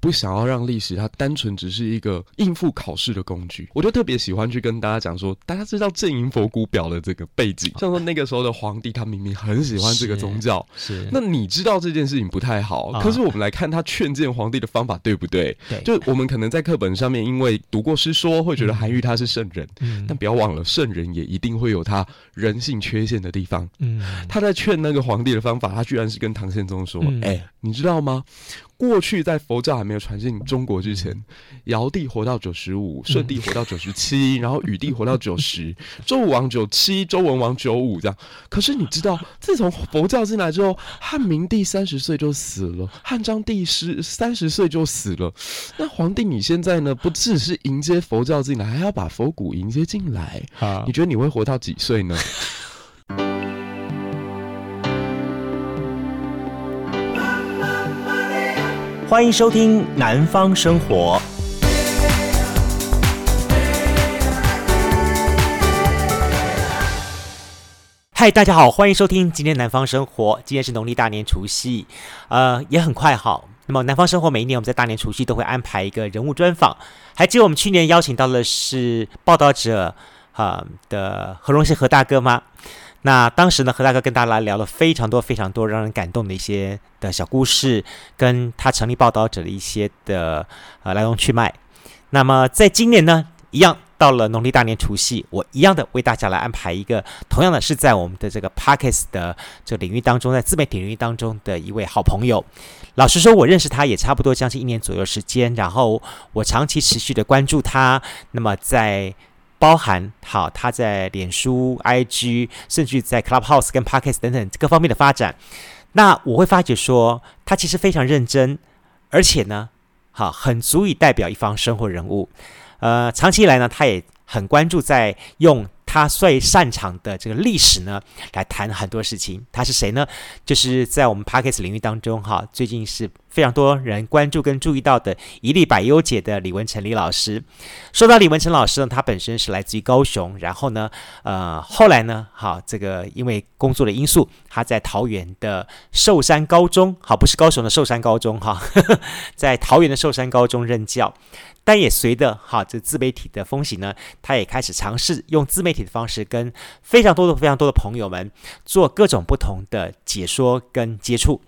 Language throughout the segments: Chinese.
不想要让历史它单纯只是一个应付考试的工具。我就特别喜欢去跟大家讲说，大家知道阵营佛骨表的这个背景，像说那个时候的皇帝，他明明很喜欢这个宗教，是。是那你知道这件事情不太好，啊、可是我们来看他劝谏皇帝的方法对不对？对，就我们可能在课本上面因为读过诗说，会觉得韩愈他是圣人，嗯，但不要忘了，圣人也一定会有他人性缺陷的地方，嗯，他在劝那个皇帝的方法，他居然是跟唐宪宗说，哎、嗯欸，你知道吗？过去在佛教还没有传进中国之前，尧帝活到九十五，舜帝活到九十七，然后禹帝活到九十，周武王九七，周文王九五这样。可是你知道，自从佛教进来之后，汉明帝三十岁就死了，汉章帝十三十岁就死了。那皇帝你现在呢？不只是迎接佛教进来，还要把佛骨迎接进来。你觉得你会活到几岁呢？欢迎收听《南方生活》。嗨，大家好，欢迎收听今天《南方生活》。今天是农历大年除夕，呃，也很快好。那么，《南方生活》每一年我们在大年除夕都会安排一个人物专访。还记得我们去年邀请到的是报道者啊、呃、的何荣幸何大哥吗？那当时呢，何大哥跟大家来聊了非常多、非常多让人感动的一些的小故事，跟他成立报道者的一些的呃来龙去脉。那么在今年呢，一样到了农历大年除夕，我一样的为大家来安排一个，同样的是在我们的这个 parkes 的这个领域当中，在自媒体领域当中的一位好朋友。老实说，我认识他也差不多将近一年左右时间，然后我长期持续的关注他。那么在包含好，他在脸书、IG，甚至在 Clubhouse 跟 Podcast 等等各方面的发展，那我会发觉说，他其实非常认真，而且呢，好，很足以代表一方生活人物。呃，长期以来呢，他也很关注在用。他最擅长的这个历史呢，来谈很多事情。他是谁呢？就是在我们 Podcast 领域当中，哈，最近是非常多人关注跟注意到的一历百优解的李文成李老师。说到李文成老师呢，他本身是来自于高雄，然后呢，呃，后来呢，哈，这个因为工作的因素，他在桃园的寿山高中，好，不是高雄的寿山高中，哈，在桃园的寿山高中任教。但也随着哈这自媒体的风行呢，他也开始尝试用自媒体的方式跟非常多的非常多的朋友们做各种不同的解说跟接触。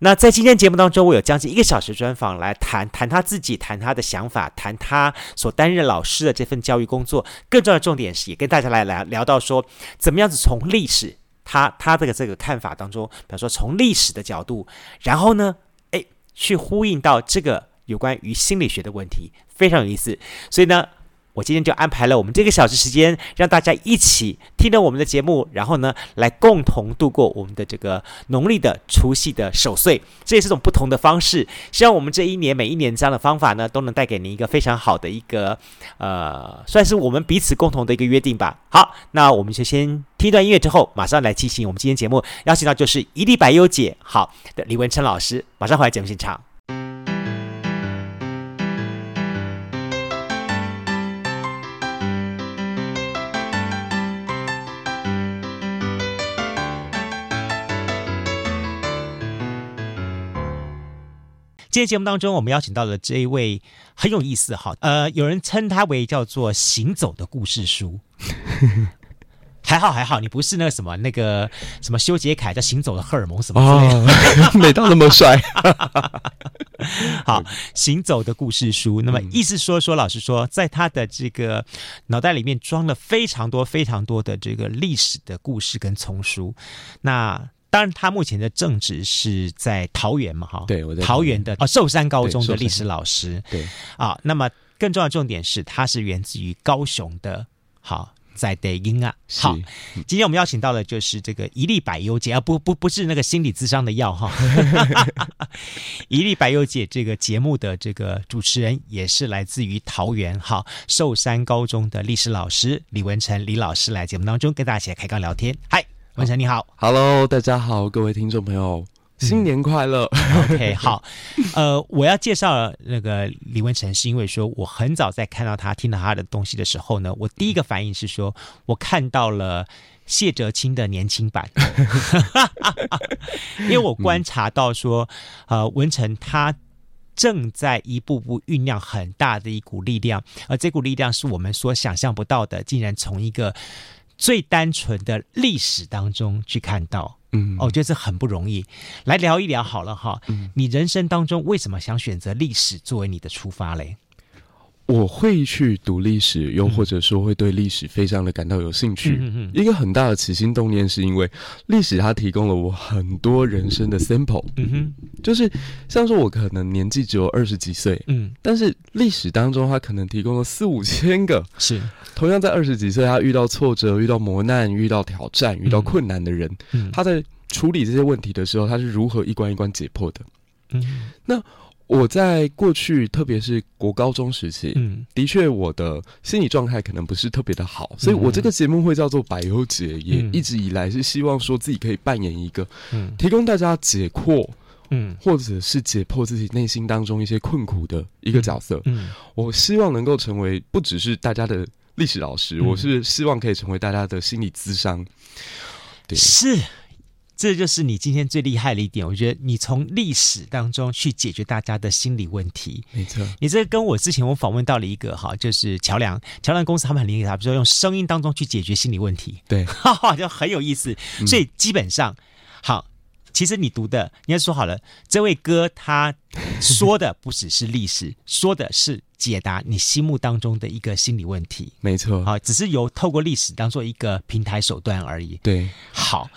那在今天节目当中，我有将近一个小时专访来谈谈他自己，谈他的想法，谈他所担任老师的这份教育工作。更重要的重点是，也跟大家来聊聊到说，怎么样子从历史他他这个这个看法当中，比如说从历史的角度，然后呢，诶，去呼应到这个。有关于心理学的问题非常有意思，所以呢，我今天就安排了我们这个小时时间，让大家一起听着我们的节目，然后呢，来共同度过我们的这个农历的除夕的守岁。这也是种不同的方式。希望我们这一年每一年这样的方法呢，都能带给您一个非常好的一个呃，算是我们彼此共同的一个约定吧。好，那我们就先听一段音乐之后，马上来进行我们今天节目邀请到就是一粒百优姐好的李文成老师，马上回来节目现场。今天节目当中，我们邀请到了这一位很有意思哈，呃，有人称他为叫做“行走的故事书”，还好还好，你不是那个什么那个什么修杰楷叫“行走的荷尔蒙”什么之类的，哦、没到那么帅。好，“行走的故事书”，那么意思说说，老实说，在他的这个脑袋里面装了非常多非常多的这个历史的故事跟丛书，那。当然，他目前的正职是在桃园嘛，哈，对，我在桃园。的啊寿山高中的历史老师，对。啊，那么更重要的重点是，他是源自于高雄的，好在地音啊，好，今天我们邀请到的就是这个一粒百优解啊，不不不是那个心理智商的药哈，一粒百优解这个节目的这个主持人也是来自于桃园哈寿山高中的历史老师李文成李老师来节目当中跟大家一起来开杠聊天，嗨。文成你好，Hello，大家好，各位听众朋友，新年快乐。嗯、OK，好，呃，我要介绍那个李文成，是因为说我很早在看到他、听到他的东西的时候呢，我第一个反应是说，我看到了谢哲青的年轻版，因为我观察到说，呃，文成他正在一步步酝酿很大的一股力量，而这股力量是我们所想象不到的，竟然从一个最单纯的历史当中去看到。嗯，我觉得这很不容易。来聊一聊好了哈，嗯，你人生当中为什么想选择历史作为你的出发嘞？我会去读历史，又或者说会对历史非常的感到有兴趣。一个很大的起心动念是因为历史它提供了我很多人生的 sample。嗯哼，就是像说我可能年纪只有二十几岁，嗯，但是历史当中它可能提供了四五千个，是同样在二十几岁他遇到挫折、遇到磨难、遇到挑战、遇到困难的人，嗯，他在处理这些问题的时候，他是如何一关一关解破的？嗯，那。我在过去，特别是国高中时期，嗯，的确我的心理状态可能不是特别的好，所以我这个节目会叫做百忧解，也一直以来是希望说自己可以扮演一个，嗯，提供大家解惑，嗯，或者是解破自己内心当中一些困苦的一个角色，嗯，我希望能够成为不只是大家的历史老师，我是希望可以成为大家的心理咨商，对，是。这就是你今天最厉害的一点，我觉得你从历史当中去解决大家的心理问题，没错。你这跟我之前我访问到了一个哈，就是桥梁桥梁公司，他们很厉害，比如说用声音当中去解决心理问题，对，哈哈，就很有意思。所以基本上，好，其实你读的，你要说好了，这位哥他说的不只是历史，说的是解答你心目当中的一个心理问题，没错。好，只是由透过历史当做一个平台手段而已。对，好。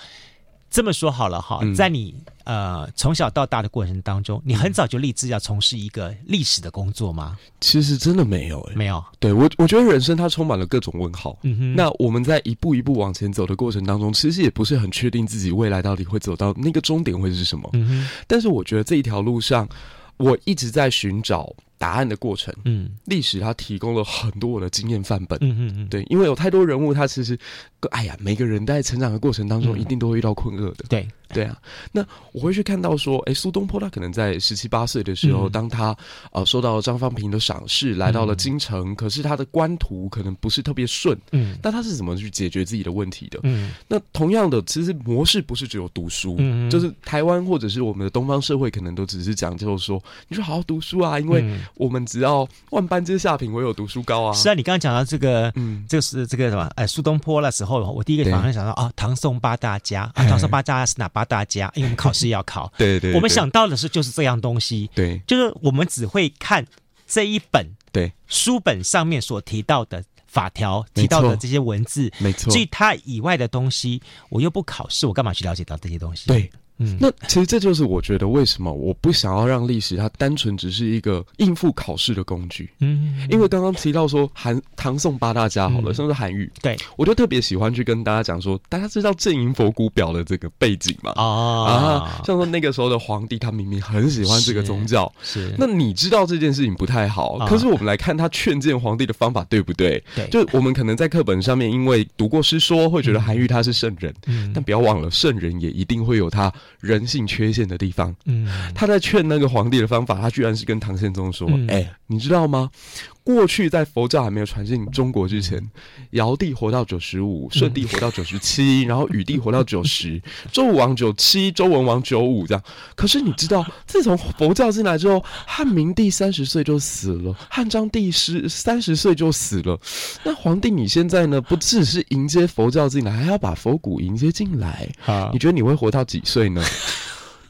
这么说好了哈，在你呃从小到大的过程当中，你很早就立志要从事一个历史的工作吗？其实真的没有、欸，没有。对我，我觉得人生它充满了各种问号。嗯哼。那我们在一步一步往前走的过程当中，其实也不是很确定自己未来到底会走到那个终点会是什么。嗯哼。但是我觉得这一条路上，我一直在寻找。答案的过程，嗯，历史它提供了很多我的经验范本，嗯嗯嗯，对，因为有太多人物，他其实，哎呀，每个人在成长的过程当中，一定都会遇到困厄的，对。对啊，那我会去看到说，哎，苏东坡他可能在十七八岁的时候，嗯、当他呃受到张方平的赏识，来到了京城，嗯、可是他的官途可能不是特别顺，嗯，那他是怎么去解决自己的问题的？嗯，那同样的，其实模式不是只有读书，嗯，就是台湾或者是我们的东方社会，可能都只是讲究说，你说好好读书啊，因为我们只要万般皆下品，唯有读书高啊。是啊，你刚刚讲到这个，嗯，这个是这个什么？哎，苏东坡的时候，我第一个马上想到啊，唐宋八大家，啊，唐宋八大家是哪八？大家，因为我们 考试要考，对，对对，我们想到的是就是这样东西，对，就是我们只会看这一本对。书本上面所提到的法条，提到的这些文字，没错，所以它以外的东西，我又不考试，我干嘛去了解到这些东西？对。嗯，那其实这就是我觉得为什么我不想要让历史它单纯只是一个应付考试的工具。嗯，因为刚刚提到说韩唐宋八大家好了，像是韩愈，对，我就特别喜欢去跟大家讲说，大家知道阵营佛骨表的这个背景吗？哦，啊，像说那个时候的皇帝，他明明很喜欢这个宗教，是。那你知道这件事情不太好，可是我们来看他劝谏皇帝的方法对不对？对，就我们可能在课本上面因为读过诗说，会觉得韩愈他是圣人，嗯，但不要忘了，圣人也一定会有他。人性缺陷的地方，嗯，他在劝那个皇帝的方法，他居然是跟唐宪宗说：“哎、嗯。欸，你知道吗？过去在佛教还没有传进中国之前，尧帝活到九十五，舜帝活到九十七，然后禹帝活到九十，周武王九七，周文王九五，这样。可是你知道，自从佛教进来之后，汉明帝三十岁就死了，汉章帝十三十岁就死了。那皇帝你现在呢？不只是迎接佛教进来，还要把佛骨迎接进来。啊，你觉得你会活到几岁呢？”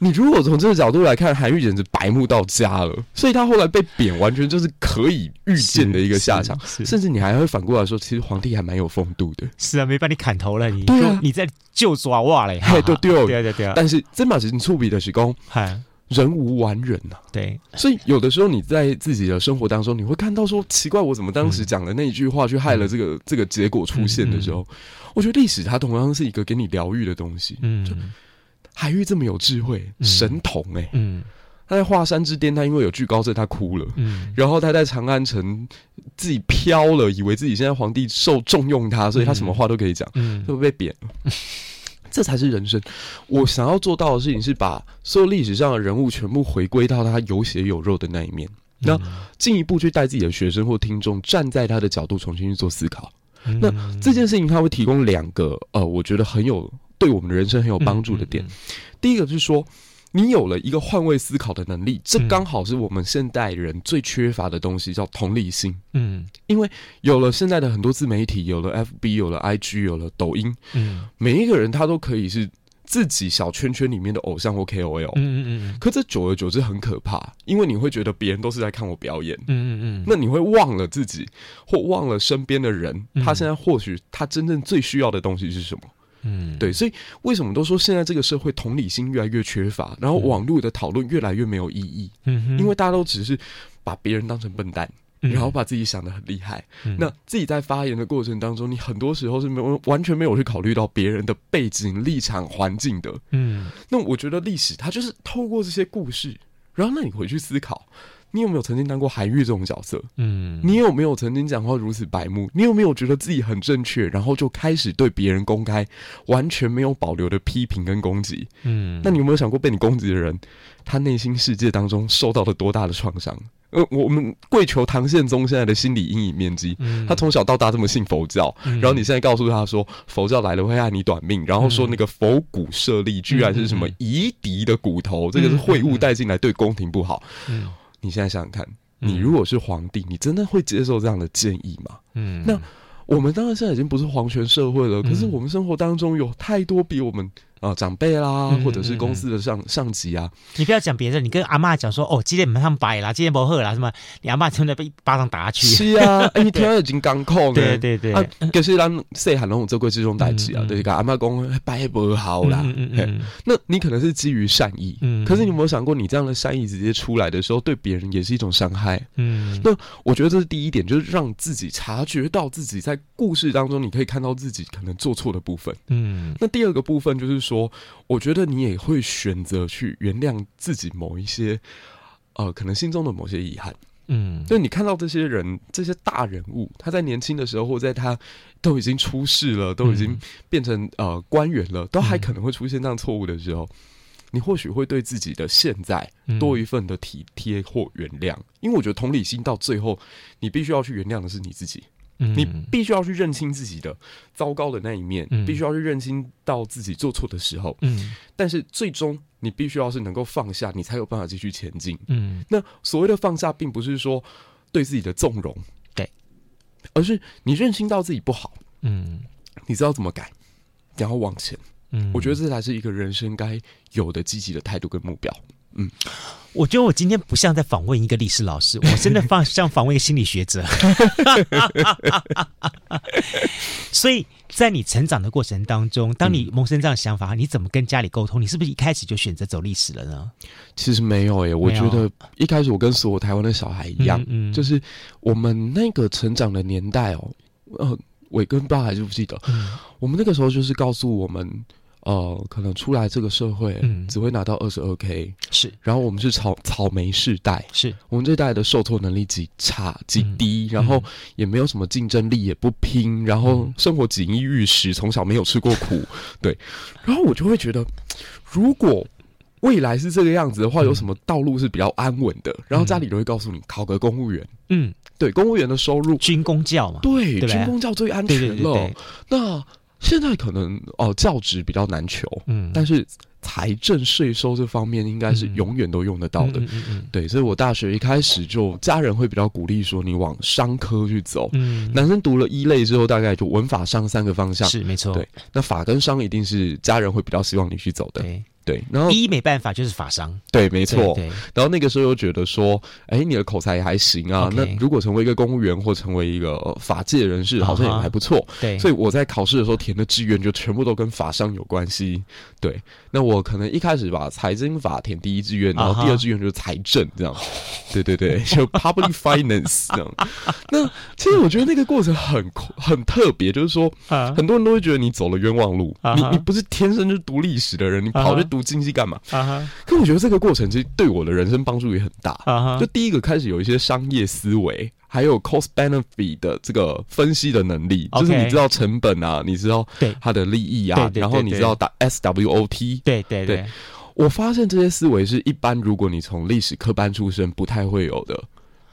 你如果从这个角度来看，韩愈简直白目到家了，所以他后来被贬，完全就是可以预见的一个下场。甚至你还会反过来说，其实皇帝还蛮有风度的。是啊，没把你砍头了，你对啊，你在救抓哇嘞，嘿，对对对对。但是真把事情触笔的是功，嗨，人无完人呐。对，所以有的时候你在自己的生活当中，你会看到说，奇怪，我怎么当时讲的那一句话，去害了这个这个结果出现的时候，我觉得历史它同样是一个给你疗愈的东西。嗯。韩愈这么有智慧，神童哎、欸，嗯，他在华山之巅，他因为有惧高症，他哭了，嗯，然后他在长安城自己飘了，以为自己现在皇帝受重用他，所以他什么话都可以讲，嗯，就被贬了，嗯、这才是人生。我想要做到的事情是把所有历史上的人物全部回归到他有血有肉的那一面，那进一步去带自己的学生或听众站在他的角度重新去做思考。那这件事情他会提供两个呃，我觉得很有。对我们的人生很有帮助的点，嗯嗯、第一个就是说，你有了一个换位思考的能力，这刚好是我们现代人最缺乏的东西，叫同理心。嗯，因为有了现在的很多自媒体，有了 FB，有了 IG，有了抖音，嗯，每一个人他都可以是自己小圈圈里面的偶像或 KOL。嗯嗯嗯。可这久而久之很可怕，因为你会觉得别人都是在看我表演。嗯嗯嗯。那你会忘了自己，或忘了身边的人，他现在或许他真正最需要的东西是什么？嗯，对，所以为什么都说现在这个社会同理心越来越缺乏，然后网络的讨论越来越没有意义？嗯哼，因为大家都只是把别人当成笨蛋，然后把自己想的很厉害。嗯、那自己在发言的过程当中，你很多时候是没有完全没有去考虑到别人的背景、立场、环境的。嗯，那我觉得历史它就是透过这些故事，然后那你回去思考。你有没有曾经当过韩愈这种角色？嗯，你有没有曾经讲话如此白目？你有没有觉得自己很正确，然后就开始对别人公开完全没有保留的批评跟攻击？嗯，那你有没有想过被你攻击的人，他内心世界当中受到了多大的创伤？呃，我们跪求唐宪宗现在的心理阴影面积，嗯，他从小到大这么信佛教，嗯，然后你现在告诉他说佛教来了会害你短命，然后说那个佛骨舍利居然是什么夷狄的骨头，这个是秽物带进来对宫廷不好。嗯。你现在想想看，你如果是皇帝，你真的会接受这样的建议吗？嗯，那我们当然现在已经不是皇权社会了，可是我们生活当中有太多比我们。啊、呃，长辈啦，或者是公司的上、嗯、上级啊，你不要讲别人，你跟阿妈讲说，哦，今天没上白啦，今天不喝啦，什么？你阿妈真的被一巴掌打下去。是啊，你听到已经刚控，对对对，啊，可是咱细汉拢有做过这种代志啊，就是跟阿妈讲白不好啦。那你可能是基于善意，嗯，可是你有没有想过，你这样的善意直接出来的时候，对别人也是一种伤害？嗯，那我觉得这是第一点，就是让自己察觉到自己在故事当中，你可以看到自己可能做错的部分。嗯，那第二个部分就是说，我觉得。你也会选择去原谅自己某一些，呃，可能心中的某些遗憾，嗯，就你看到这些人，这些大人物，他在年轻的时候，或在他都已经出世了，都已经变成呃官员了，都还可能会出现这样错误的时候，你或许会对自己的现在多一份的体贴或原谅，因为我觉得同理心到最后，你必须要去原谅的是你自己。你必须要去认清自己的糟糕的那一面，嗯、必须要去认清到自己做错的时候。嗯，但是最终你必须要是能够放下，你才有办法继续前进。嗯，那所谓的放下，并不是说对自己的纵容，对，而是你认清到自己不好。嗯，你知道怎么改，然后往前。嗯，我觉得这才是一个人生该有的积极的态度跟目标。嗯，我觉得我今天不像在访问一个历史老师，我真的放像访问一个心理学者。所以在你成长的过程当中，当你萌生这样的想法，你怎么跟家里沟通？你是不是一开始就选择走历史了呢？其实没有诶、欸，我觉得一开始我跟所有台湾的小孩一样，嗯嗯、就是我们那个成长的年代哦，呃，伟跟爸还是不记得，嗯、我们那个时候就是告诉我们。呃，可能出来这个社会，嗯，只会拿到二十二 K，是。然后我们是草草莓世代，是。我们这代的受挫能力极差极低，嗯、然后也没有什么竞争力，也不拼，然后生活锦衣玉食，从小没有吃过苦，对。然后我就会觉得，如果未来是这个样子的话，有什么道路是比较安稳的？然后家里都会告诉你，考个公务员，嗯，对，公务员的收入，军工教嘛，对，对军工教最安全了。那。现在可能哦，教职比较难求，嗯，但是财政税收这方面应该是永远都用得到的，嗯嗯嗯，对，所以我大学一开始就家人会比较鼓励说你往商科去走，嗯，男生读了一类之后，大概就文法商三个方向，是没错，对，那法跟商一定是家人会比较希望你去走的。对对，然后第一没办法就是法商，对，没错。对然后那个时候又觉得说，哎，你的口才也还行啊。那如果成为一个公务员或成为一个法界人士，好像也还不错。对，所以我在考试的时候填的志愿就全部都跟法商有关系。对，那我可能一开始把财经法填第一志愿，然后第二志愿就是财政这样。对对对，就 public finance 这样。那其实我觉得那个过程很很特别，就是说，很多人都会觉得你走了冤枉路，你你不是天生就读历史的人，你跑去。读经济干嘛？啊哈！可我觉得这个过程其实对我的人生帮助也很大。啊哈！就第一个开始有一些商业思维，还有 cost benefit 的这个分析的能力，就是你知道成本啊，你知道它的利益啊，然后你知道打 SWOT。对对对，我发现这些思维是一般如果你从历史科班出身不太会有的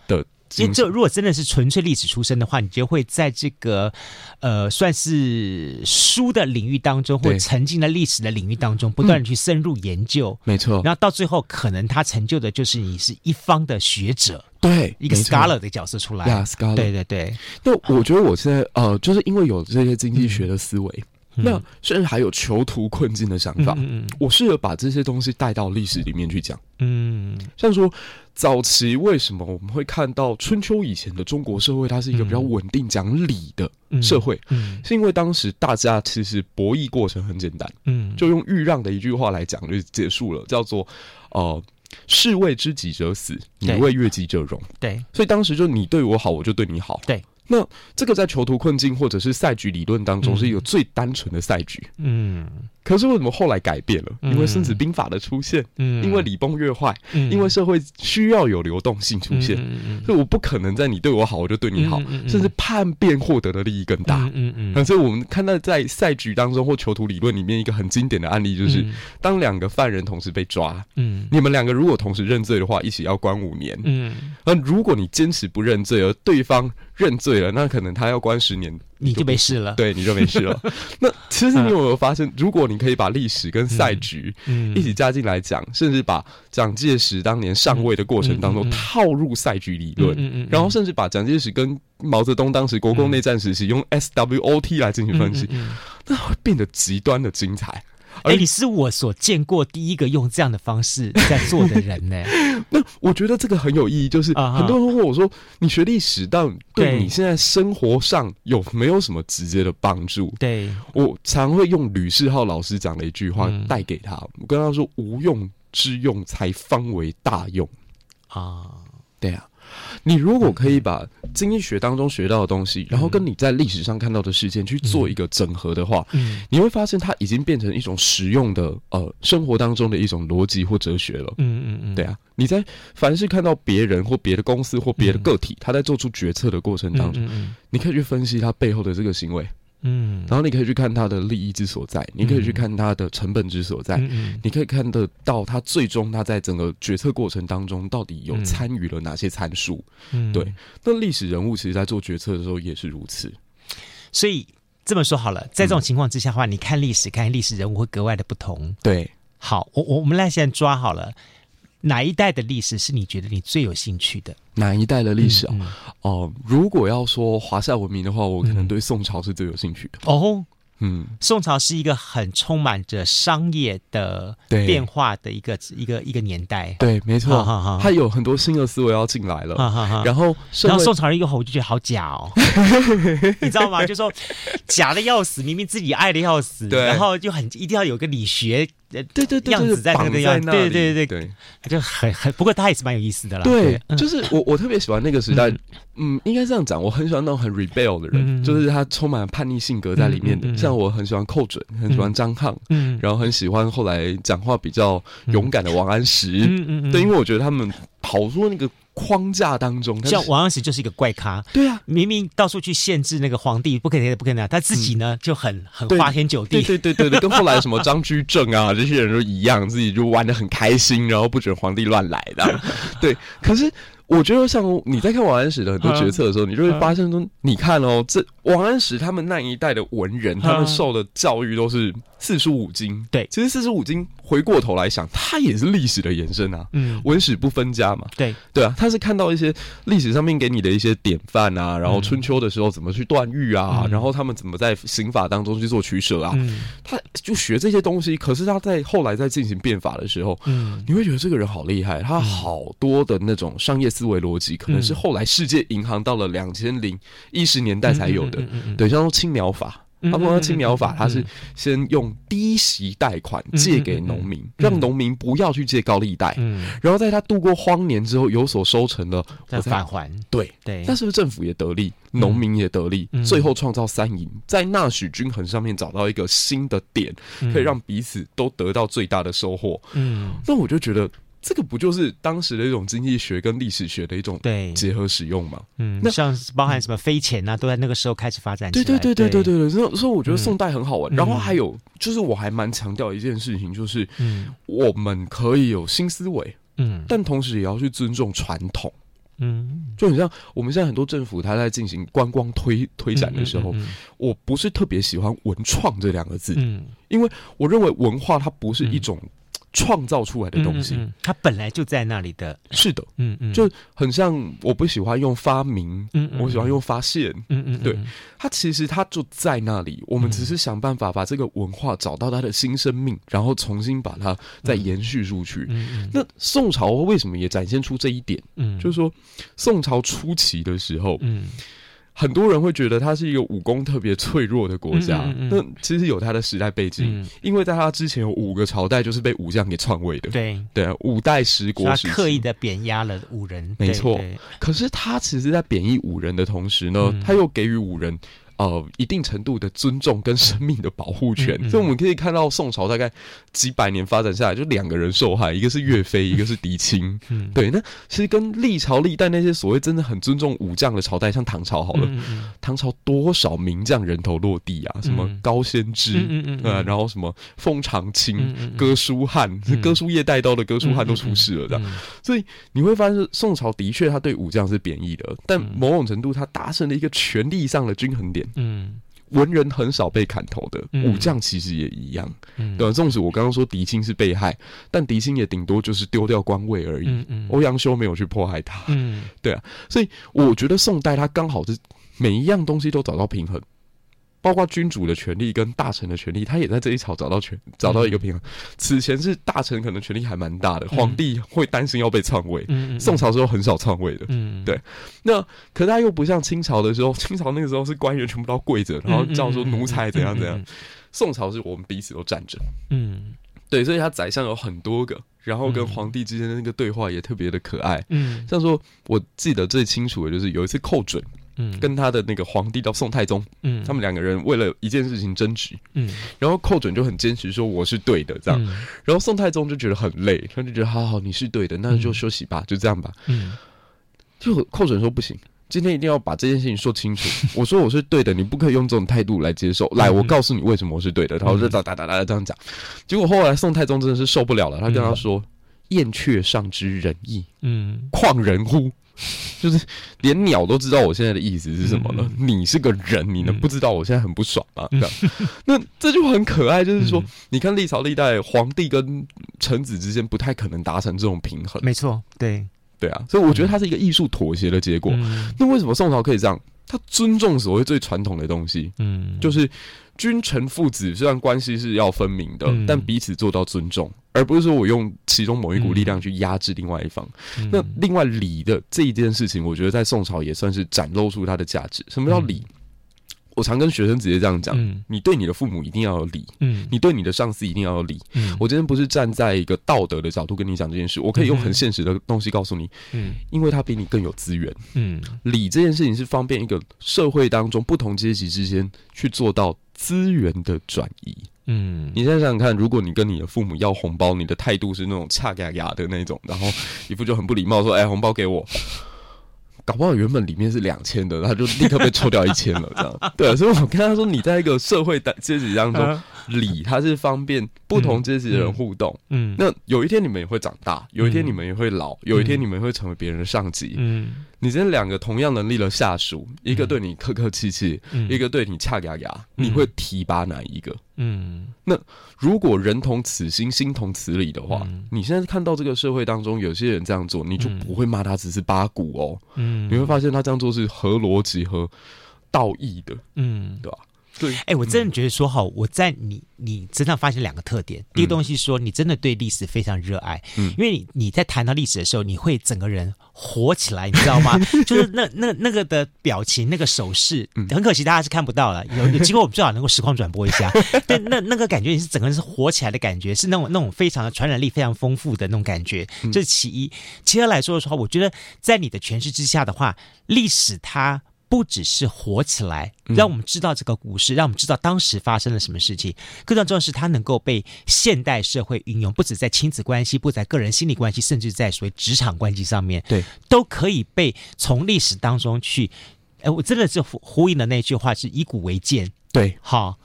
的因为这如果真的是纯粹历史出身的话，你就会在这个呃算是书的领域当中，或沉浸在历史的领域当中，不断的去深入研究。没错，然后到最后，可能他成就的就是你是一方的学者，对一个 scholar 的角色出来。呀，scholar，对对对。那我觉得我现在呃，就是因为有这些经济学的思维。那甚至还有囚徒困境的想法，嗯嗯嗯、我试着把这些东西带到历史里面去讲。嗯，像说早期为什么我们会看到春秋以前的中国社会，它是一个比较稳定、讲理的社会，嗯嗯、是因为当时大家其实博弈过程很简单，嗯，就用豫让的一句话来讲就结束了，叫做呃“士为知己者死，你为悦己者容”。对，所以当时就你对我好，我就对你好。对。那这个在囚徒困境或者是赛局理论当中是一个最单纯的赛局。嗯。可是为什么后来改变了？因为《孙子兵法》的出现，嗯，因为礼崩乐坏，嗯，因为社会需要有流动性出现，嗯，所以我不可能在你对我好，我就对你好，甚至叛变获得的利益更大，嗯嗯。所以我们看到在赛局当中或囚徒理论里面一个很经典的案例，就是当两个犯人同时被抓，嗯，你们两个如果同时认罪的话，一起要关五年，嗯，那如果你坚持不认罪，而对方认罪了，那可能他要关十年。你就没事了，对，你就没事了。那其实你有没有发现，如果你可以把历史跟赛局一起加进来讲，甚至把蒋介石当年上位的过程当中套入赛局理论，然后甚至把蒋介石跟毛泽东当时国共内战时期用 SWOT 来进行分析，那会变得极端的精彩。哎，你是我所见过第一个用这样的方式在做的人呢。那我觉得这个很有意义，就是很多人问我说：“你学历史，但对你现在生活上有没有什么直接的帮助？”对，我常会用吕世浩老师讲的一句话带给他，我跟他说：“无用之用，才方为大用。”啊，对啊。你如果可以把经济学当中学到的东西，然后跟你在历史上看到的事件去做一个整合的话，你会发现它已经变成一种实用的呃生活当中的一种逻辑或哲学了。嗯嗯嗯，对啊，你在凡是看到别人或别的公司或别的个体他在做出决策的过程当中，你可以去分析他背后的这个行为。嗯，然后你可以去看它的利益之所在，你可以去看它的成本之所在，嗯、你可以看得到他最终他在整个决策过程当中到底有参与了哪些参数。嗯，对。那历史人物其实在做决策的时候也是如此。所以这么说好了，在这种情况之下的话，嗯、你看历史，看历史人物会格外的不同。对，好，我我们来现在抓好了。哪一代的历史是你觉得你最有兴趣的？哪一代的历史啊？哦、嗯嗯呃，如果要说华夏文明的话，我可能对宋朝是最有兴趣的。嗯、哦。嗯，宋朝是一个很充满着商业的变化的一个一个一个年代。对，没错，他有很多新的思维要进来了。哈哈然后，然后宋朝人一个吼就觉得好假哦，你知道吗？就说假的要死，明明自己爱的要死，然后就很一定要有个理学对对对样子在那个样子，对对对对，他就很很不过他也是蛮有意思的啦。对，就是我我特别喜欢那个时代。嗯嗯，应该这样讲，我很喜欢那种很 rebel 的人，嗯、就是他充满叛逆性格在里面的。像我很喜欢寇准，很喜欢张翰，嗯，然后很喜欢后来讲话比较勇敢的王安石，嗯嗯，嗯嗯对，因为我觉得他们跑出那个框架当中，像王安石就是一个怪咖，对啊，明明到处去限制那个皇帝不可以不可以那样，他自己呢、嗯、就很很花天酒地，对对对，跟后来什么张居正啊这些人都一样，自己就玩的很开心，然后不准皇帝乱来的，对，可是。我觉得像你在看王安石的很多决策的时候，你就会发现说，你看哦，这王安石他们那一代的文人，他们受的教育都是四书五经。对，其实四书五经回过头来想，它也是历史的延伸啊。嗯，文史不分家嘛。对，对啊，他是看到一些历史上面给你的一些典范啊，然后春秋的时候怎么去断狱啊，然后他们怎么在刑法当中去做取舍啊，他就学这些东西。可是他在后来在进行变法的时候，嗯，你会觉得这个人好厉害，他好多的那种商业。思维逻辑可能是后来世界银行到了两千零一十年代才有的，对，像说青苗法，他们说青苗法，他是先用低息贷款借给农民，让农民不要去借高利贷，然后在他度过荒年之后有所收成了，再返还，对。对，但是不是政府也得利，农民也得利，最后创造三赢，在纳许均衡上面找到一个新的点，可以让彼此都得到最大的收获。嗯，那我就觉得。这个不就是当时的一种经济学跟历史学的一种结合使用吗？嗯，那像包含什么飞钱啊，都在那个时候开始发展起来。对对对对对对对，所以所以我觉得宋代很好玩。然后还有就是我还蛮强调一件事情，就是嗯我们可以有新思维，嗯，但同时也要去尊重传统。嗯，就很像我们现在很多政府他在进行观光推推展的时候，嗯嗯嗯嗯、我不是特别喜欢“文创”这两个字，嗯，因为我认为文化它不是一种。创造出来的东西，它本来就在那里的。是的，嗯嗯，就很像我不喜欢用发明，嗯，嗯，我喜欢用发现，嗯嗯，对，它其实它就在那里，我们只是想办法把这个文化找到它的新生命，然后重新把它再延续出去。嗯嗯，那宋朝为什么也展现出这一点？嗯，就是说宋朝初期的时候，嗯。很多人会觉得它是一个武功特别脆弱的国家，嗯嗯嗯，那其实有它的时代背景，嗯，因为在它之前有五个朝代就是被武将给篡位的。对。对，五代十国他刻意的贬压了武人。没错，可是他其实，在贬义武人的同时呢，他又给予武人。呃，一定程度的尊重跟生命的保护权，嗯嗯，所以我们可以看到宋朝大概几百年发展下来，就两个人受害，一个是岳飞，一个是狄青。嗯，对，那其实跟历朝历代那些所谓真的很尊重武将的朝代，像唐朝好了，唐朝多少名将人头落地啊？什么高仙芝，嗯然后什么封长青、嗯嗯，哥舒翰，嗯、哥舒叶带刀的哥舒翰都出事了，这样，所以你会发现，宋朝的确他对武将是贬义的，但某种程度他达成了一个权力上的均衡点。嗯，文人很少被砍头的，武将其实也一样。嗯，对，纵使我刚刚说狄青是被害，但狄青也顶多就是丢掉官位而已。嗯嗯，欧阳修没有去迫害他。嗯，对啊，所以我觉得宋代他刚好是每一样东西都找到平衡。包括君主的权力跟大臣的权力，他也在这一朝找到权，找到一个平衡。嗯、此前是大臣可能权力还蛮大的，嗯、皇帝会担心要被篡位。宋朝时候很少篡位的。嗯，对。那可是他又不像清朝的时候，清朝那个时候是官员全部都跪着，然后叫说奴才怎样怎样。宋朝是我们彼此都站着。嗯，对，所以他宰相有很多个，然后跟皇帝之间的那个对话也特别的可爱。嗯，像说我记得最清楚的就是有一次寇准。嗯，跟他的那个皇帝叫宋太宗，嗯，他们两个人为了一件事情争执，嗯，然后寇准就很坚持说我是对的，这样，嗯，然后宋太宗就觉得很累，他就觉得好好，你是对的，那就休息吧，嗯，就这样吧，嗯，就寇准说不行，今天一定要把这件事情说清楚，我说我是对的，你不可以用这种态度来接受，来，我告诉你为什么我是对的，然后就哒哒哒哒这样讲，结果后来宋太宗真的是受不了了，他跟他说，燕雀尚知仁义，嗯，况人乎？就是连鸟都知道我现在的意思是什么了，嗯、你是个人，你能不知道我现在很不爽吗？嗯、这样，那这就很可爱，就是说，嗯、你看历朝历代皇帝跟臣子之间不太可能达成这种平衡。没错，对对啊，所以我觉得它是一个艺术妥协的结果。嗯、那为什么宋朝可以这样？他尊重所谓最传统的东西，嗯，就是。君臣父子虽然关系是要分明的，嗯、但彼此做到尊重，而不是说我用其中某一股力量去压制另外一方。嗯、那另外礼的这一件事情，我觉得在宋朝也算是展露出它的价值。什么叫礼？嗯我常跟学生直接这样讲：嗯、你对你的父母一定要有礼，嗯，你对你的上司一定要有礼。嗯，我今天不是站在一个道德的角度跟你讲这件事，我可以用很现实的东西告诉你，嗯，因为他比你更有资源，嗯，礼这件事情是方便一个社会当中不同阶级之间去做到资源的转移。嗯，你想想看，如果你跟你的父母要红包，你的态度是那种恰嘎嘎的那种，然后一副就很不礼貌说：“哎，红包给我。” 搞不好原本里面是两千的，他就立刻被抽掉一千了，这样。对，所以我跟他说，你在一个社会的阶级当中，礼它是方便不同阶级的人互动。嗯，那有一天你们也会长大，有一天你们也会老，有一天你们会成为别人的上级。嗯。你这两个同样能力的下属，一个对你客客气气，嗯、一个对你恰牙牙，嗯、你会提拔哪一个？嗯，那如果人同此心，心同此理的话，嗯、你现在看到这个社会当中有些人这样做，你就不会骂他只是八股哦。嗯，你会发现他这样做是合逻辑和道义的。嗯，对吧？对，哎、欸，我真的觉得说哈，我在你你身上发现两个特点。第一个东西说，你真的对历史非常热爱，嗯，因为你你在谈到历史的时候，你会整个人活起来，你知道吗？就是那那那个的表情，那个手势，很可惜大家是看不到了。有有机会我们最好能够实况转播一下。对，那那个感觉，你是整个人是活起来的感觉，是那种那种非常的传染力非常丰富的那种感觉。这是其一。其二来说的话，我觉得在你的诠释之下的话，历史它。不只是火起来，让我们知道这个故事，嗯、让我们知道当时发生了什么事情。更重要的是，它能够被现代社会运用，不止在亲子关系，不止在个人心理关系，甚至在所谓职场关系上面，对，都可以被从历史当中去。哎，我真的是呼呼应的那句话是以古为鉴，对，好。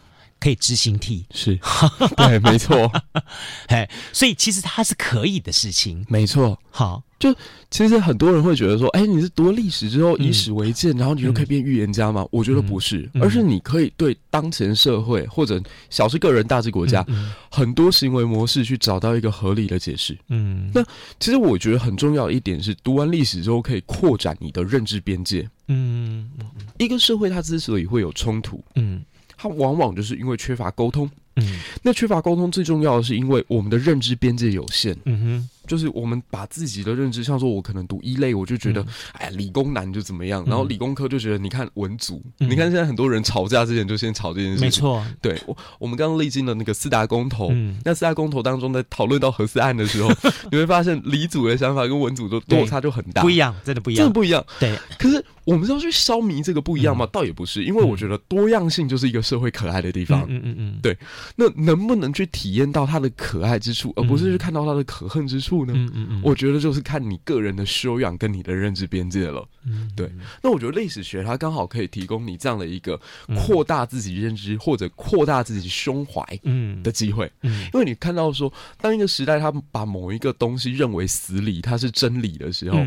可以执行替，是，对，没错，哎，所以其实它是可以的事情，没错。好，就其实很多人会觉得说，哎，你是读了历史之后以史为鉴，嗯、然后你就可以变预言家吗？嗯、我觉得不是，嗯、而是你可以对当前社会或者小是个人、大是国家、很多行为模式去找到一个合理的解释。嗯，那其实我觉得很重要的一点是，读完历史之后可以扩展你的认知边界。嗯，一个社会它之所以会有冲突，嗯。它往往就是因为缺乏沟通，嗯，那缺乏沟通最重要的是因为我们的认知边界有限，嗯哼。就是我们把自己的认知，像说我可能读一类，我就觉得，嗯、哎呀，理工男就怎么样，然后理工科就觉得，你看文组，嗯、你看现在很多人吵架之前就先吵这件事情，没错。对，我我们刚刚历经了那个四大公投，嗯、那四大公投当中在讨论到核四案的时候，你会发现理组的想法跟文组的落差就很大，不一样，真的不一样，真的不一样。对，可是我们是要去消弭这个不一样吗？嗯、倒也不是，因为我觉得多样性就是一个社会可爱的地方。嗯嗯嗯，对。那能不能去体验到它的可爱之处，而不是去看到它的可恨之处呢？嗯嗯嗯，我。觉得就是看你个人的修养跟你的认知边界了。嗯，对。那我觉得历史学它刚好可以提供你这样的一个扩大自己认知或者扩大自己胸怀嗯的机会。嗯，因为你看到说，当一个时代它把某一个东西认为死理，它是真理的时候，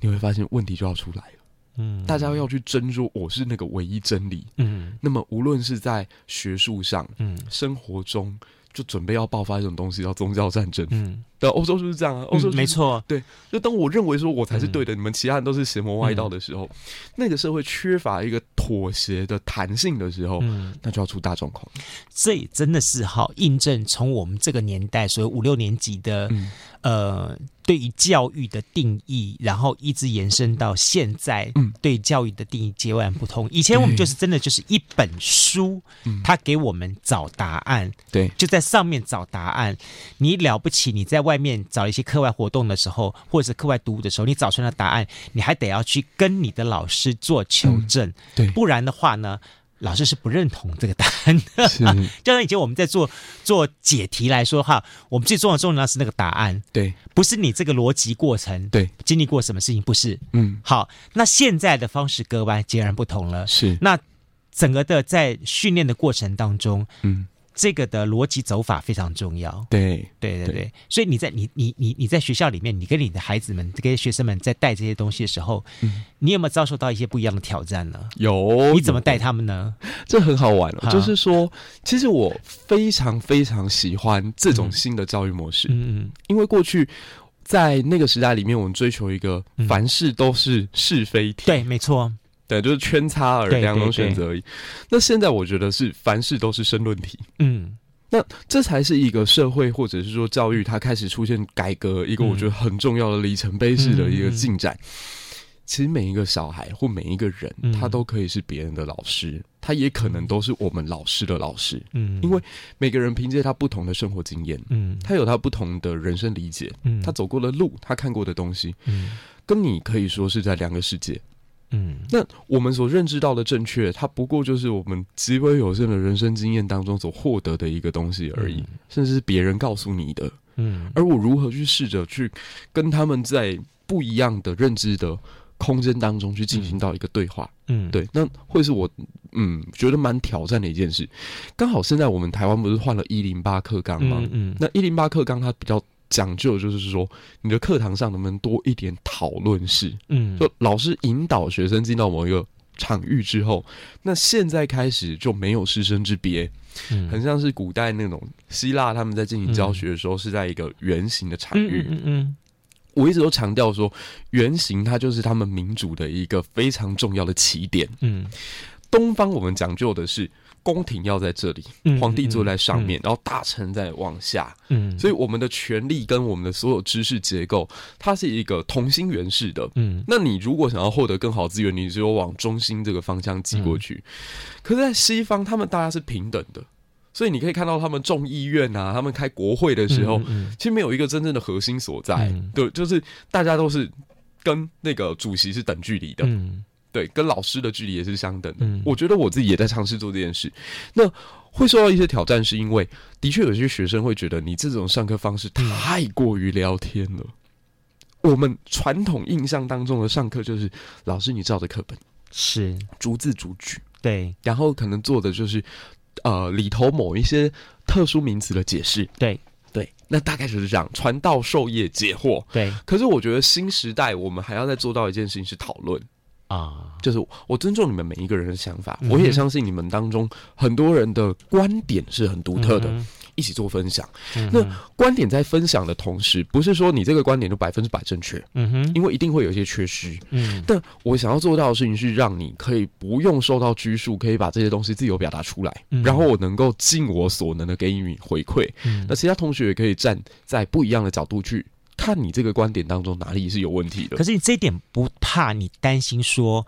你会发现问题就要出来了。嗯，大家要去争说我是那个唯一真理。嗯，那么无论是在学术上，嗯，生活中。就准备要爆发一种东西，叫宗教战争。嗯，对，欧洲就是这样啊。欧洲、就是嗯、没错，对。就当我认为说我才是对的，嗯、你们其他人都是邪魔歪道的时候，嗯、那个社会缺乏一个妥协的弹性的时候，嗯，那就要出大状况。这也真的是好印证，从我们这个年代，所以五六年级的，嗯、呃。对于教育的定义，然后一直延伸到现在，嗯，对教育的定义截然不同。以前我们就是真的就是一本书，嗯，他给我们找答案，对，就在上面找答案。你了不起，你在外面找一些课外活动的时候，或者是课外读物的时候，你找出来的答案，你还得要去跟你的老师做求证，嗯，对，不然的话呢？老师是不认同这个答案的，是。就像以前我们在做做解题来说哈，我们最重要的重要的是那个答案，对，不是你这个逻辑过程，对，经历过什么事情，不是，嗯，好，那现在的方式割弯截然不同了，是，那整个的在训练的过程当中，嗯。这个的逻辑走法非常重要。对对对对，对所以你在你你你你在学校里面，你跟你的孩子们、跟学生们在带这些东西的时候，嗯、你有没有遭受到一些不一样的挑战呢？有，你怎么带他们呢？这很好玩、哦，就是说，其实我非常非常喜欢这种新的教育模式。嗯嗯，因为过去在那个时代里面，我们追求一个凡事都是是非题。对，没错。对，就是圈差而两种选择而已。那现在我觉得是凡事都是申论题。嗯，那这才是一个社会或者是说教育它开始出现改革一个我觉得很重要的里程碑式的一个进展。嗯、其实每一个小孩或每一个人，嗯、他都可以是别人的老师，他也可能都是我们老师的老师。嗯，因为每个人凭借他不同的生活经验，嗯，他有他不同的人生理解，嗯，他走过的路，他看过的东西，嗯，跟你可以说是在两个世界。嗯，那我们所认知到的正确，它不过就是我们极为有限的人生经验当中所获得的一个东西而已，嗯、甚至是别人告诉你的。嗯，而我如何去试着去跟他们在不一样的认知的空间当中去进行到一个对话？嗯，对，那会是我嗯觉得蛮挑战的一件事。刚好现在我们台湾不是换了一零八课纲吗？嗯，嗯，那一零八课纲它比较。讲究就是说，你的课堂上能不能多一点讨论式？嗯，就老师引导学生进到某一个场域之后，那现在开始就没有师生之别，嗯，很像是古代那种希腊他们在进行教学的时候是在一个圆形的场域。嗯，嗯，嗯，我一直都强调说，圆形它就是他们民主的一个非常重要的起点。嗯，东方我们讲究的是。宫廷要在这里，皇帝坐在上面，嗯嗯嗯、然后大臣在往下。嗯，所以我们的权力跟我们的所有知识结构，它是一个同心圆式的。嗯，那你如果想要获得更好资源，你只有往中心这个方向挤过去。嗯、可是，在西方，他们大家是平等的，所以你可以看到他们众议院啊，他们开国会的时候，其实没有一个真正的核心所在。嗯、对，就是大家都是跟那个主席是等距离的。嗯。对，跟老师的距离也是相等的。嗯，我觉得我自己也在尝试做这件事。那会受到一些挑战，是因为的确有些学生会觉得你这种上课方式太过于聊天了。嗯，我们传统印象当中的上课就是老师你照着课本，是逐字逐句，对，然后可能做的就是呃里头某一些特殊名词的解释。对对，那大概就是这样，传道授业解惑。对，可是我觉得新时代我们还要再做到一件事情是讨论。啊，就是我尊重你们每一个人的想法，嗯、我也相信你们当中很多人的观点是很独特的，嗯、一起做分享。嗯、那观点在分享的同时，不是说你这个观点就百分之百正确，嗯哼，因为一定会有一些缺失。嗯，但我想要做到的事情是，让你可以不用受到拘束，可以把这些东西自由表达出来，嗯、然后我能够尽我所能的给予你回馈。嗯，那其他同学也可以站在不一样的角度去。看你这个观点当中哪里是有问题的？可是你这一点不怕你担心说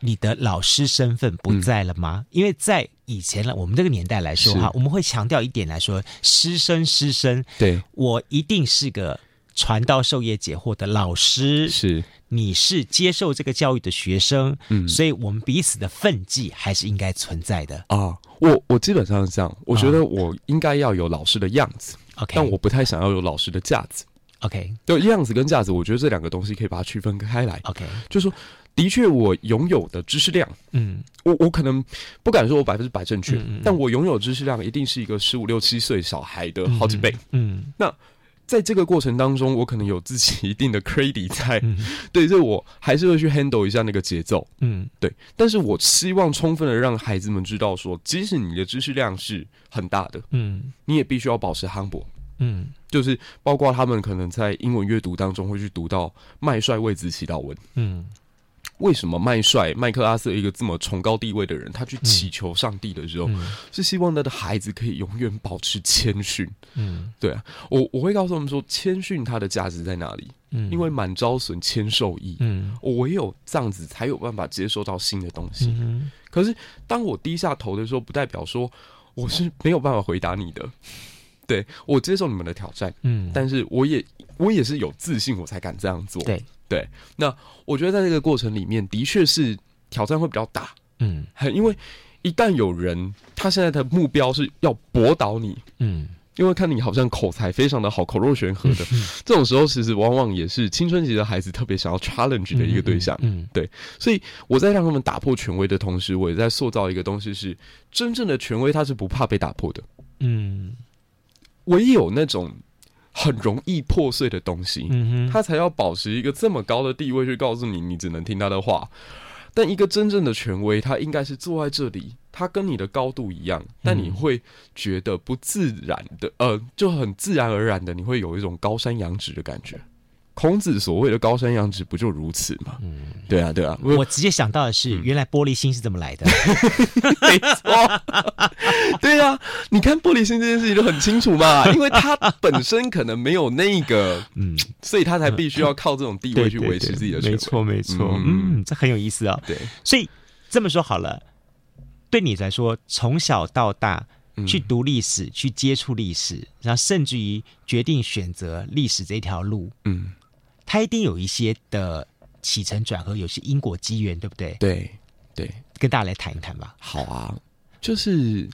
你的老师身份不在了吗？嗯、因为在以前了，我们这个年代来说哈，我们会强调一点来说，师生师生，对我一定是个传道授业解惑的老师，是你是接受这个教育的学生，嗯，所以我们彼此的分际还是应该存在的啊。我我基本上是这样，我觉得我应该要有老师的样子，OK，但我不太想要有老师的架子。OK，就样子跟价值，我觉得这两个东西可以把它区分开来。OK，就是说，的确我拥有的知识量，嗯，我我可能不敢说我百分之百正确，嗯、但我拥有知识量一定是一个十五六七岁小孩的好几倍。嗯，嗯那在这个过程当中，我可能有自己一定的 credit 在，嗯、对，所以我还是会去 handle 一下那个节奏。嗯，对，但是我希望充分的让孩子们知道说，即使你的知识量是很大的，嗯，你也必须要保持 humble。嗯，就是包括他们可能在英文阅读当中会去读到麦帅为子祈祷文。嗯，为什么麦帅麦克阿瑟一个这么崇高地位的人，他去祈求上帝的时候，嗯、是希望他的孩子可以永远保持谦逊。嗯，对啊，我我会告诉他们说，谦逊它的价值在哪里？嗯，因为满招损，谦受益。嗯，我唯有这样子才有办法接收到新的东西。嗯，可是当我低下头的时候，不代表说我是没有办法回答你的。对，我接受你们的挑战，嗯，但是我也我也是有自信，我才敢这样做。对对，那我觉得在这个过程里面，的确是挑战会比较大，嗯，因为一旦有人他现在的目标是要驳倒你，嗯，因为看你好像口才非常的好，口若悬河的，嗯、这种时候其实往往也是青春期的孩子特别想要 challenge 的一个对象，嗯，嗯嗯对，所以我在让他们打破权威的同时，我也在塑造一个东西是真正的权威，他是不怕被打破的，嗯。唯有那种很容易破碎的东西，嗯，他才要保持一个这么高的地位去告诉你，你只能听他的话。但一个真正的权威，他应该是坐在这里，他跟你的高度一样，但你会觉得不自然的，呃，就很自然而然的，你会有一种高山仰止的感觉。孔子所谓的高山仰止，不就如此吗？嗯，对啊，对啊。我直接想到的是，原来玻璃心是怎么来的？没错，对啊。你看玻璃心这件事情就很清楚嘛，因为他本身可能没有那个，嗯，所以他才必须要靠这种地位去维持自己的权威。没错，没错。嗯，这很有意思啊。对，所以这么说好了，对你来说，从小到大去读历史，去接触历史，然后甚至于决定选择历史这条路，嗯。它一定有一些的起承转合，有些因果机缘，对不对？对对，跟大家来谈一谈吧。好啊，就是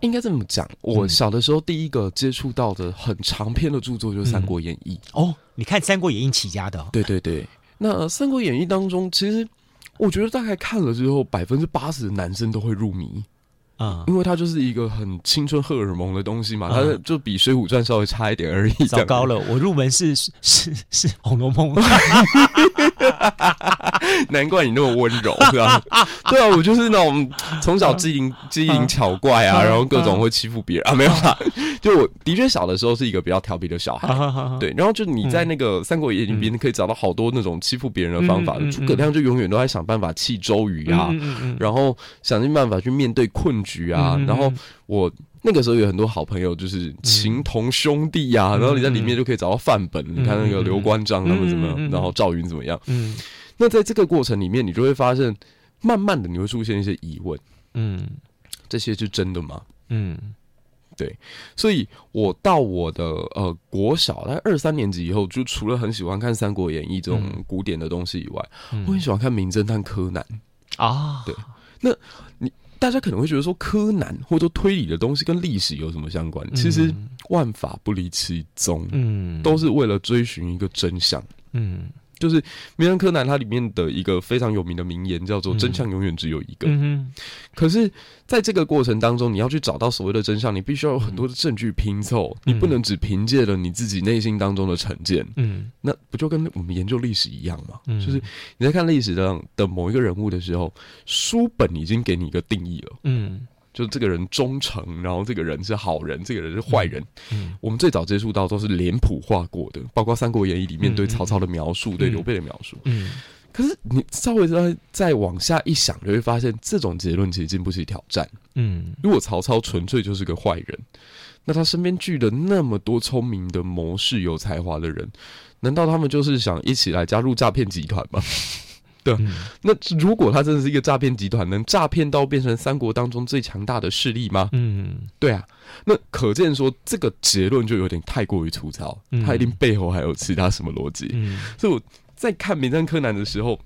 应该这么讲。我小的时候第一个接触到的很长篇的著作就是《三国演义》嗯。哦，你看《三国演义》起家的哦。对对对，那《三国演义》当中，其实我觉得大概看了之后，百分之八十的男生都会入迷。啊，因为它就是一个很青春荷尔蒙的东西嘛，它就比《水浒传》稍微差一点而已。糟糕了，我入门是是是《红楼梦》，难怪你那么温柔，对啊？对啊，我就是那种从小机灵机灵巧怪啊，然后各种会欺负别人。啊，没有啦。就我的确小的时候是一个比较调皮的小孩，对。然后就你在那个《三国演义》里边可以找到好多那种欺负别人的方法，诸葛亮就永远都在想办法气周瑜啊，然后想尽办法去面对困局啊，然后我那个时候有很多好朋友，就是情同兄弟呀，然后你在里面就可以找到范本。你看那个刘关张他们怎么样，然后赵云怎么样？嗯，那在这个过程里面，你就会发现，慢慢的你会出现一些疑问。嗯，这些是真的吗？嗯，对。所以我到我的呃国小在二三年级以后，就除了很喜欢看《三国演义》这种古典的东西以外，我很喜欢看《名侦探柯南》啊。对，那你。大家可能会觉得说，柯南或者说推理的东西跟历史有什么相关？其实万法不离其宗，嗯，都是为了追寻一个真相，嗯，就是名侦探柯南，它里面的一个非常有名的名言叫做“真相永远只有一个”。嗯。可是，在这个过程当中，你要去找到所谓的真相，你必须要有很多的证据拼凑，你不能只凭借了你自己内心当中的成见。嗯。那不就跟我们研究历史一样吗？嗯。就是你在看历史上的某一个人物的时候，书本已经给你一个定义了。嗯。就这个人忠诚，然后这个人是好人，这个人是坏人。嗯，我们最早接触到都是脸谱化过的，包括《三国演义》里面对曹操的描述，嗯、对刘备的描述。嗯，可是你稍微再再往下一想，就会发现这种结论其实经不起挑战。嗯，如果曹操纯粹就是个坏人，那他身边聚了那么多聪明的谋士、有才华的人，难道他们就是想一起来加入诈骗集团吗？对，那如果他真的是一个诈骗集团，能诈骗到变成三国当中最强大的势力吗？嗯，对啊，那可见说这个结论就有点太过于粗糙，他一定背后还有其他什么逻辑。嗯，所以我在看《名侦探柯南》的时候，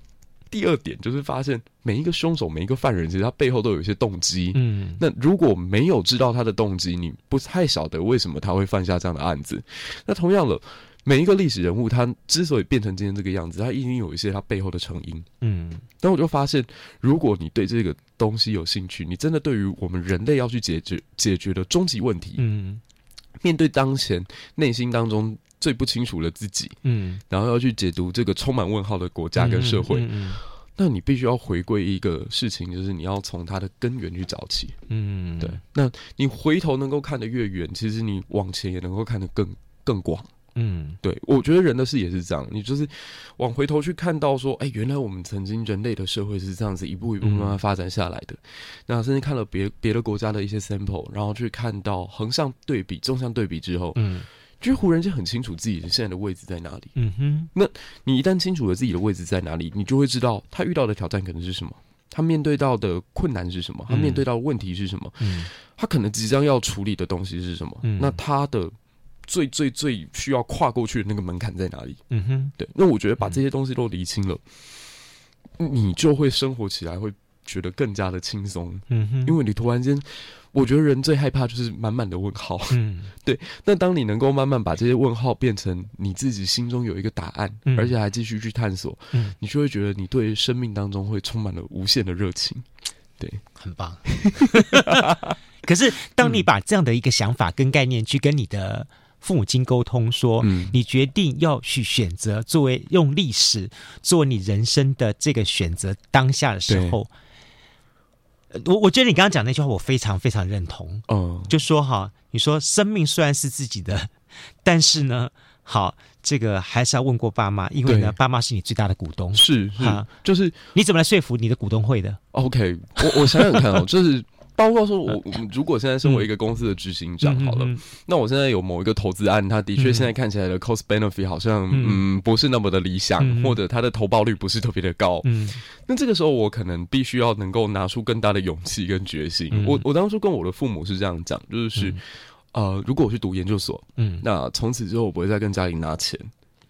第二点就是发现每一个凶手、每一个犯人，其实他背后都有一些动机。嗯，那如果没有知道他的动机，你不太晓得为什么他会犯下这样的案子。那同样的。每一个历史人物，他之所以变成今天这个样子，他一定有一些他背后的成因。嗯，但我就发现，如果你对这个东西有兴趣，你真的对于我们人类要去解决解决的终极问题，嗯，面对当前内心当中最不清楚的自己，嗯，然后要去解读这个充满问号的国家跟社会，嗯，嗯，那你必须要回归一个事情，就是你要从它的根源去找起。嗯，对。那你回头能够看得越远，其实你往前也能够看得更更广。嗯，对，我觉得人的事也是这样，你就是往回头去看到说，哎，原来我们曾经人类的社会是这样子一步一步慢慢发展下来的。嗯、那甚至看了别别的国家的一些 sample，然后去看到横向对比、纵向对比之后，嗯，就忽然间很清楚自己现在的位置在哪里。嗯哼，那你一旦清楚了自己的位置在哪里，你就会知道他遇到的挑战可能是什么，他面对到的困难是什么，他面对到的问题是什么，嗯，他可能即将要处理的东西是什么，嗯，那他的。最最最需要跨过去的那个门槛在哪里？嗯哼，对。那我觉得把这些东西都理清了，嗯、你就会生活起来会觉得更加的轻松。嗯哼，因为你突然间，我觉得人最害怕就是满满的问号。嗯，对。那当你能够慢慢把这些问号变成你自己心中有一个答案，嗯、而且还继续去探索，嗯，你就会觉得你对生命当中会充满了无限的热情。对，很棒。可是，当你把这样的一个想法跟概念去跟你的父母亲沟通说，嗯，你决定要去选择作为用历史作为你人生的这个选择当下的时候，我我觉得你刚刚讲那句话我非常非常认同。嗯，就说哈，你说生命虽然是自己的，但是呢，好，这个还是要问过爸妈，因为呢，爸妈是你最大的股东。是哈，就是你怎么来说服你的股东会的？OK，我我想想看哦，就是。包括说，我如果现在身为一个公司的执行长，好了，那我现在有某一个投资案，他的确现在看起来的 cost benefit 好像嗯，嗯不是那么的理想，嗯、或者他的投报率不是特别的高。嗯，那这个时候我可能必须要能够拿出更大的勇气跟决心。嗯、我我当初跟我的父母是这样讲，就是、嗯、呃，如果我去读研究所，嗯，那从此之后我不会再跟家里拿钱，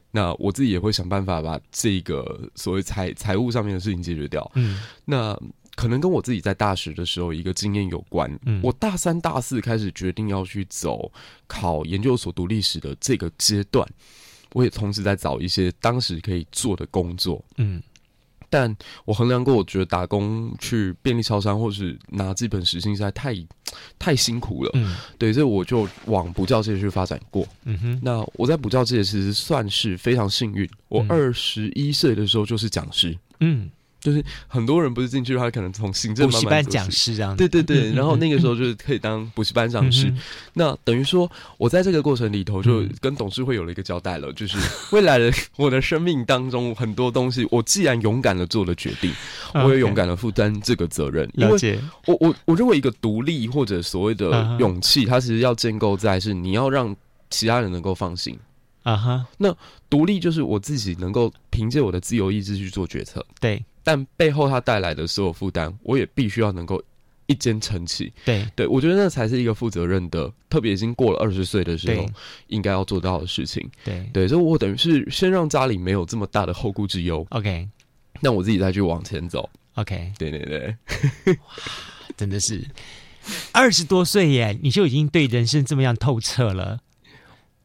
那我自己也会想办法把这个所谓财财务上面的事情解决掉。嗯，那。可能跟我自己在大学的时候一个经验有关。嗯，我大三、大四开始决定要去走考研究所读历史的这个阶段，我也同时在找一些当时可以做的工作。嗯，但我衡量过，我觉得打工去便利超商或是拿基本时薪实在太太辛苦了。嗯，对，所以我就往补教界去发展过。嗯哼，那我在补教界其实算是非常幸运，我二十一岁的时候就是讲师。嗯。就是很多人不是进去的话，可能从行政补习班讲师这样。对对对，然后那个时候就是可以当补习班讲师。嗯、那等于说，我在这个过程里头就跟董事会有了一个交代了，嗯、就是未来的我的生命当中很多东西，我既然勇敢的做了决定，我也勇敢的负担这个责任。了解。因为我我我认为一个独立或者所谓的勇气，它其实要建构在是你要让其他人能够放心。啊哈。那独立就是我自己能够凭借我的自由意志去做决策。对。但背后他带来的所有负担，我也必须要能够一肩撑起。对对，我觉得那才是一个负责任的，特别已经过了二十岁的时候，应该要做到的事情。对对，所以我等于是先让家里没有这么大的后顾之忧。OK，那我自己再去往前走。OK，对对对，哇，真的是二十多岁耶，你就已经对人生这么样透彻了。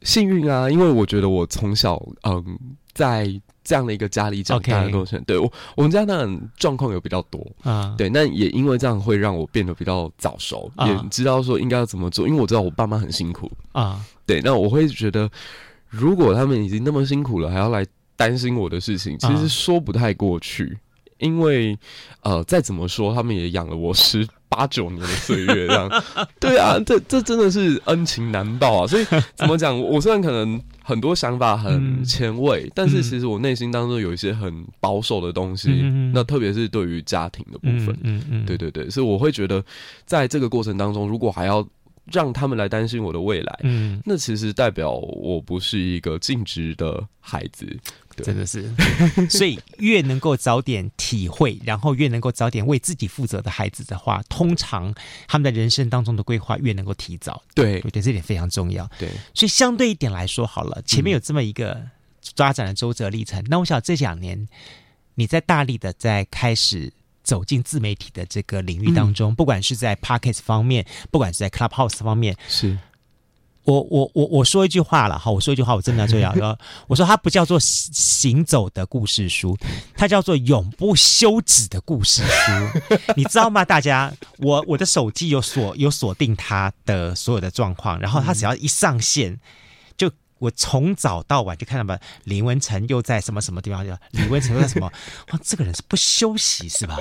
幸运啊，因为我觉得我从小嗯。在这样的一个家里长大的过程。对我，我们家那状况有比较多啊。对，那也因为这样会让我变得比较早熟，啊、也知道说应该要怎么做。因为我知道我爸妈很辛苦啊。对，那我会觉得，如果他们已经那么辛苦了，还要来担心我的事情，其实说不太过去。啊、因为呃，再怎么说，他们也养了我十。八九年的岁月，这样，对啊，这这真的是恩情难报啊！所以 怎么讲？我虽然可能很多想法很前卫，嗯、但是其实我内心当中有一些很保守的东西。嗯、那特别是对于家庭的部分，嗯嗯，嗯对对对，所以我会觉得，在这个过程当中，如果还要让他们来担心我的未来，嗯，那其实代表我不是一个尽职的孩子。真的是，所以越能够早点体会，然后越能够早点为自己负责的孩子的话，通常他们的人生当中的规划越能够提早。对，我觉得这点非常重要。对，所以相对一点来说，好了，前面有这么一个发展的周折历程。嗯、那我想这两年你在大力的在开始走进自媒体的这个领域当中，嗯、不管是在 Podcast 方面，不管是在 Clubhouse 方面，是。我我我我说一句话了哈，我说一句话，我真的要这样 说。我说它不叫做行走的故事书，它叫做永不休止的故事书，你知道吗？大家，我我的手机有锁有锁定它的所有的状况，然后它只要一上线，就我从早到晚就看到吧，林文成又在什么什么地方，就李文成又在什么，哇，这个人是不休息是吧？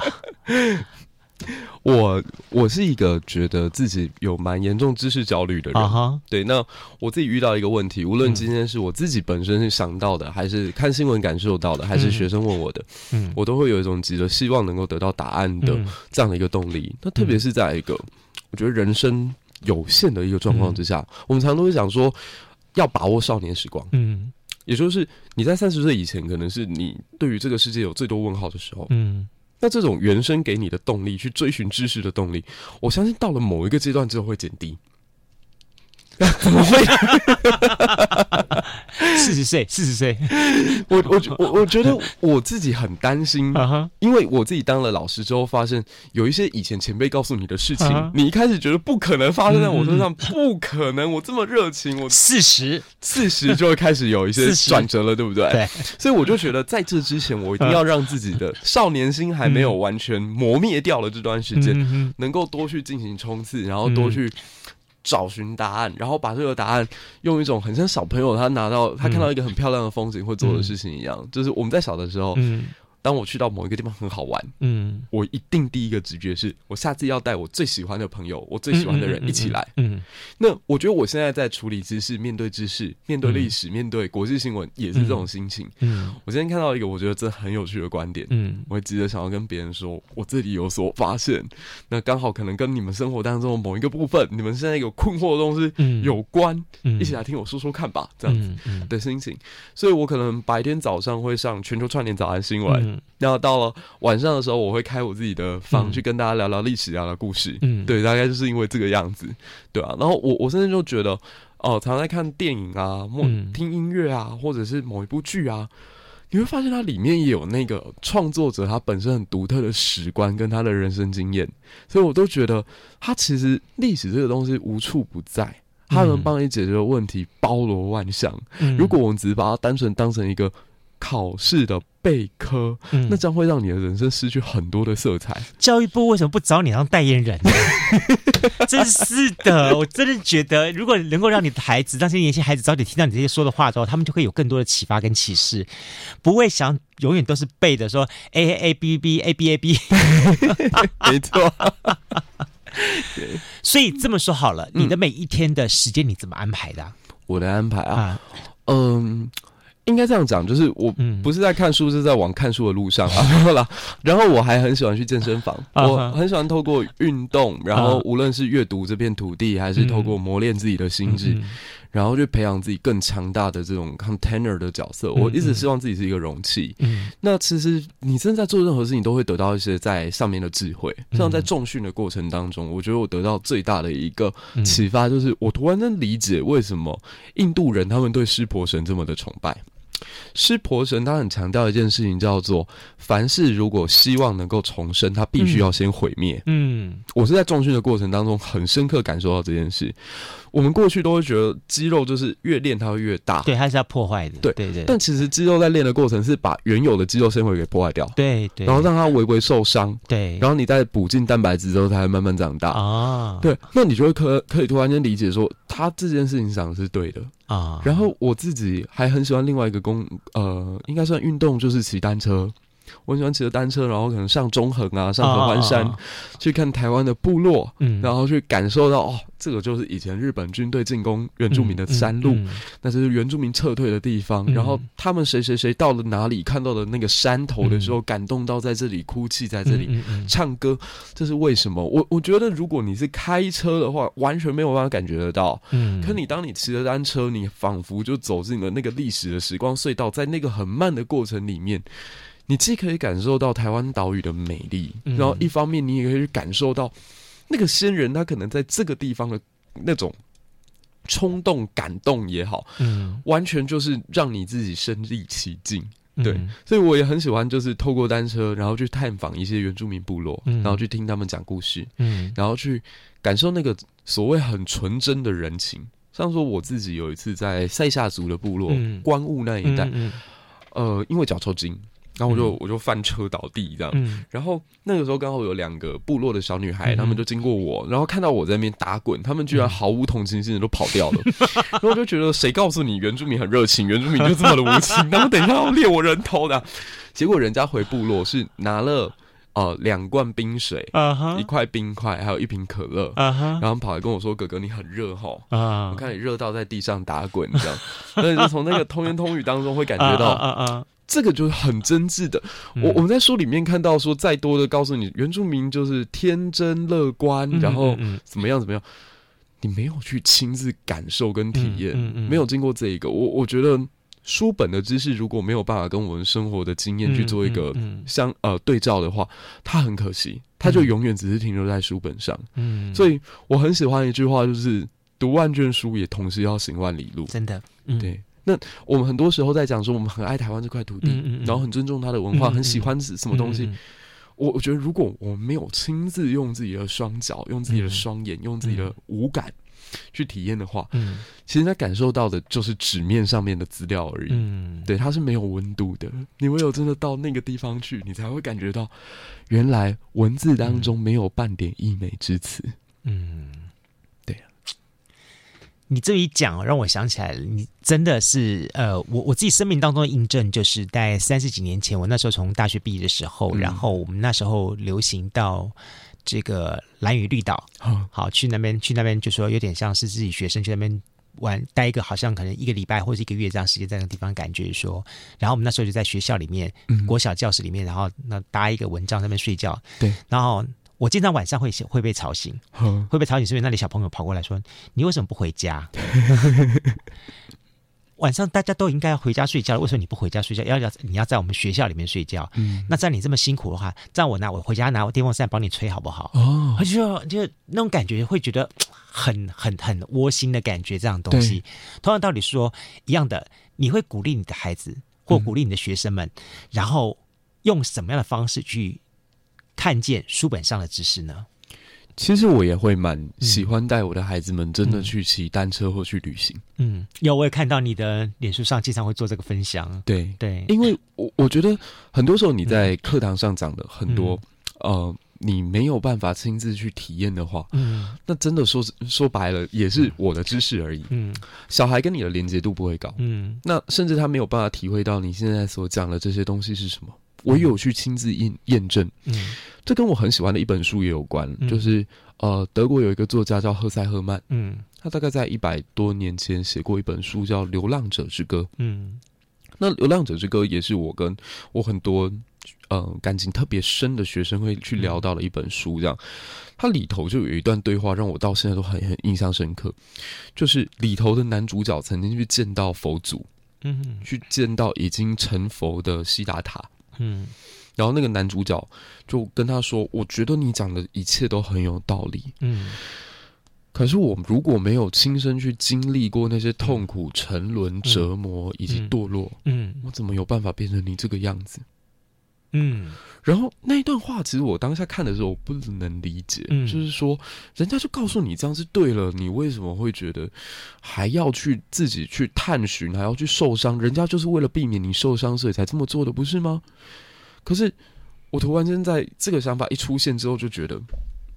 我我是一个觉得自己有蛮严重知识焦虑的人，uh huh. 对。那我自己遇到一个问题，无论今天是我自己本身是想到的，还是看新闻感受到的，还是学生问我的，嗯，我都会有一种急着希望能够得到答案的这样的一个动力。那特别是在一个我觉得人生有限的一个状况之下，我们常常都会想说要把握少年时光，嗯，也就是你在三十岁以前，可能是你对于这个世界有最多问号的时候，嗯。那这种原生给你的动力，去追寻知识的动力，我相信到了某一个阶段之后会减低。怎么会？四十岁，四十岁，我我我我觉得我自己很担心，因为我自己当了老师之后，发现有一些以前前辈告诉你的事情，你一开始觉得不可能发生在我身上，不可能，我这么热情，我四十，四十就会开始有一些转折了，对不对？对，所以我就觉得在这之前，我一定要让自己的少年心还没有完全磨灭掉了这段时间，能够多去进行冲刺，然后多去。找寻答案，然后把这个答案用一种很像小朋友他拿到他看到一个很漂亮的风景会做的事情一样，嗯、就是我们在小的时候。嗯当我去到某一个地方很好玩，嗯，我一定第一个直觉是我下次要带我最喜欢的朋友，我最喜欢的人一起来。嗯，嗯，嗯，嗯，那我觉得我现在在处理知识、面对知识、面对历史、嗯、面对国际新闻，也是这种心情。嗯，我今天看到一个我觉得这很有趣的观点，嗯，我会急着想要跟别人说，我这里有所发现。那刚好可能跟你们生活当中某一个部分，你们现在有困惑的东西有关，嗯，一起来听我说说看吧，这样子的心情。所以我可能白天早上会上全球串联早安新闻。嗯然后到了晚上的时候，我会开我自己的房去跟大家聊聊历史、聊聊故事。嗯，对，大概就是因为这个样子，对啊。然后我我甚至就觉得，哦、呃，常常在看电影啊，听音乐啊，或者是某一部剧啊，你会发现它里面也有那个创作者他本身很独特的史观跟他的人生经验，所以我都觉得他其实历史这个东西无处不在，他能帮你解决的问题包罗万象。嗯、如果我们只是把它单纯当成一个。考试的备科，嗯、那将会让你的人生失去很多的色彩。教育部为什么不找你当代言人呢？真是的，我真的觉得，如果能够让你的孩子，让这些年轻孩子早点听到你这些说的话之后，他们就会有更多的启发跟启示，不会想永远都是背的说 A A B B A B A B。没错。所以这么说好了，你的每一天的时间你怎么安排的？我的安排啊，嗯。应该这样讲，就是我不是在看书，是在往看书的路上啊。然后我还很喜欢去健身房，我很喜欢透过运动，然后无论是阅读这片土地，还是透过磨练自己的心智，然后去培养自己更强大的这种 container 的角色。我一直希望自己是一个容器。那其实你正在做任何事情，都会得到一些在上面的智慧。像在重训的过程当中，我觉得我得到最大的一个启发，就是我突然能理解为什么印度人他们对湿婆神这么的崇拜。湿婆神他很强调一件事情，叫做凡事如果希望能够重生，他必须要先毁灭。嗯，我是在重训的过程当中很深刻感受到这件事。我们过去都会觉得肌肉就是越练它会越大，对，它是要破坏的，对对对。但其实肌肉在练的过程是把原有的肌肉纤维给破坏掉，对对，然后让它微微受伤，对，然后你再补进蛋白质之后，它会慢慢长大啊。对，那你就会可可以突然间理解说，他这件事情想的是对的啊。然后我自己还很喜欢另外一个工，呃，应该算运动，就是骑单车。我很喜欢骑着单车，然后可能上中横啊，上合欢山，oh, oh, oh. 去看台湾的部落，嗯，然后去感受到哦，这个就是以前日本军队进攻原住民的山路，嗯嗯嗯、那这是原住民撤退的地方。嗯、然后他们谁谁谁到了哪里，看到了那个山头的时候，嗯、感动到在这里哭泣，在这里唱歌，这是为什么？我我觉得，如果你是开车的话，完全没有办法感觉得到。嗯，可你当你骑着单车，你仿佛就走进了那个历史的时光隧道，在那个很慢的过程里面。你既可以感受到台湾岛屿的美丽，然后一方面你也可以去感受到那个先人他可能在这个地方的那种冲动、感动也好，嗯，完全就是让你自己身临其境。对，所以我也很喜欢，就是透过单车，然后去探访一些原住民部落，然后去听他们讲故事，嗯，然后去感受那个所谓很纯真的人情。像说我自己有一次在塞夏族的部落观雾那一带，呃，因为脚抽筋。然后我就我就翻车倒地这样，嗯、然后那个时候刚好有两个部落的小女孩，她、嗯、们就经过我，然后看到我在那边打滚，她们居然毫无同情心的都跑掉了。嗯、然后我就觉得，谁告诉你原住民很热情，原住民就这么的无情？他们等一下要猎我人头的。结果人家回部落是拿了呃两罐冰水，啊、哈一块冰块，还有一瓶可乐，啊、哈然后跑来跟我说：“哥哥，你很热吼，啊、我看你热到在地上打滚这样。”所以就从那个通言通语当中会感觉到。这个就是很真挚的。我我们在书里面看到说，再多的告诉你原住民就是天真乐观，然后怎么样怎么样，你没有去亲自感受跟体验，没有经过这一个，我我觉得书本的知识如果没有办法跟我们生活的经验去做一个相呃对照的话，它很可惜，它就永远只是停留在书本上。嗯，所以我很喜欢一句话，就是读万卷书也同时要行万里路。真的，对。那我们很多时候在讲说，我们很爱台湾这块土地，嗯嗯嗯、然后很尊重它的文化，很喜欢什么东西。我我觉得，如果我们没有亲自用自己的双脚、用自己的双眼、嗯、用自己的五感去体验的话，嗯，其实他感受到的就是纸面上面的资料而已。嗯，对，它是没有温度的。你唯有真的到那个地方去，你才会感觉到，原来文字当中没有半点溢美之词。嗯。你这一讲，让我想起来了，你真的是呃，我我自己生命当中的印证，就是在三十几年前，我那时候从大学毕业的时候，嗯、然后我们那时候流行到这个蓝屿绿岛，嗯、好去那边去那边，就说有点像是自己学生去那边玩，待一个好像可能一个礼拜或者一个月这样时间，在那个地方感觉说，然后我们那时候就在学校里面，嗯、国小教室里面，然后那搭一个蚊帐在那边睡觉，对，然后。我经常晚上会会被吵醒，呵会被吵醒，是因为那里小朋友跑过来说：“你为什么不回家？” 晚上大家都应该要回家睡觉了，为什么你不回家睡觉？要要你要在我们学校里面睡觉？嗯，那在你这么辛苦的话，这样我拿我回家拿我电风扇帮你吹好不好？哦，就就那种感觉会觉得很很很窝心的感觉，这样东西。同样道理说一样的，你会鼓励你的孩子或鼓励你的学生们，嗯、然后用什么样的方式去？看见书本上的知识呢？其实我也会蛮喜欢带我的孩子们真的去骑单车或去旅行。嗯，有我也看到你的脸书上经常会做这个分享。对对，因为我我觉得很多时候你在课堂上讲的很多，嗯、呃，你没有办法亲自去体验的话，嗯，那真的说说白了也是我的知识而已。嗯，小孩跟你的连接度不会高。嗯，那甚至他没有办法体会到你现在所讲的这些东西是什么。我有去亲自验验证，嗯，这跟我很喜欢的一本书也有关，嗯、就是呃，德国有一个作家叫赫塞赫曼，嗯，他大概在一百多年前写过一本书叫《流浪者之歌》，嗯，那《流浪者之歌》也是我跟我很多呃感情特别深的学生会去聊到的一本书，这样，它里头就有一段对话让我到现在都很很印象深刻，就是里头的男主角曾经去见到佛祖，嗯，去见到已经成佛的悉达塔。嗯，然后那个男主角就跟他说：“我觉得你讲的一切都很有道理。”嗯，可是我如果没有亲身去经历过那些痛苦、沉沦、折磨以及堕落，嗯，我怎么有办法变成你这个样子？嗯，然后那一段话，其实我当下看的时候，我不能理解，嗯，就是说，人家就告诉你这样是对了，你为什么会觉得还要去自己去探寻，还要去受伤？人家就是为了避免你受伤，所以才这么做的，不是吗？可是我突然间在这个想法一出现之后，就觉得，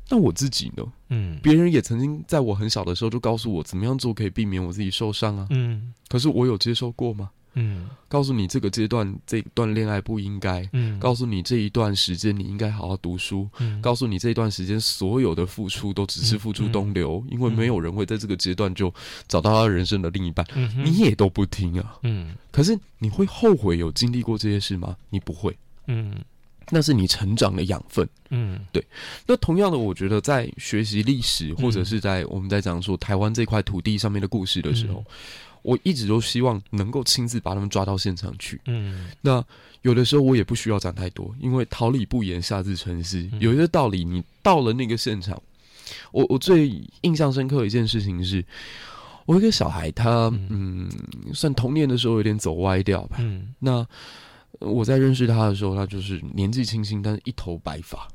那我自己呢？嗯，别人也曾经在我很小的时候就告诉我，怎么样做可以避免我自己受伤啊？嗯，可是我有接受过吗？嗯，告诉你这个阶段这一段恋爱不应该，嗯，告诉你这一段时间你应该好好读书，嗯，告诉你这一段时间所有的付出都只是付出东流，嗯，因为没有人会在这个阶段就找到他人生的另一半，嗯，你也都不听啊，嗯，可是你会后悔有经历过这些事吗？你不会，嗯，那是你成长的养分，嗯，对。那同样的，我觉得在学习历史或者是在我们在讲说台湾这块土地上面的故事的时候。我一直都希望能够亲自把他们抓到现场去。嗯，那有的时候我也不需要讲太多，因为桃李不言，下自成蹊。嗯、有一个道理，你到了那个现场，我我最印象深刻的一件事情是，我一个小孩他，他嗯，算童年的时候有点走歪掉吧。嗯，那我在认识他的时候，他就是年纪轻轻，但是一头白发。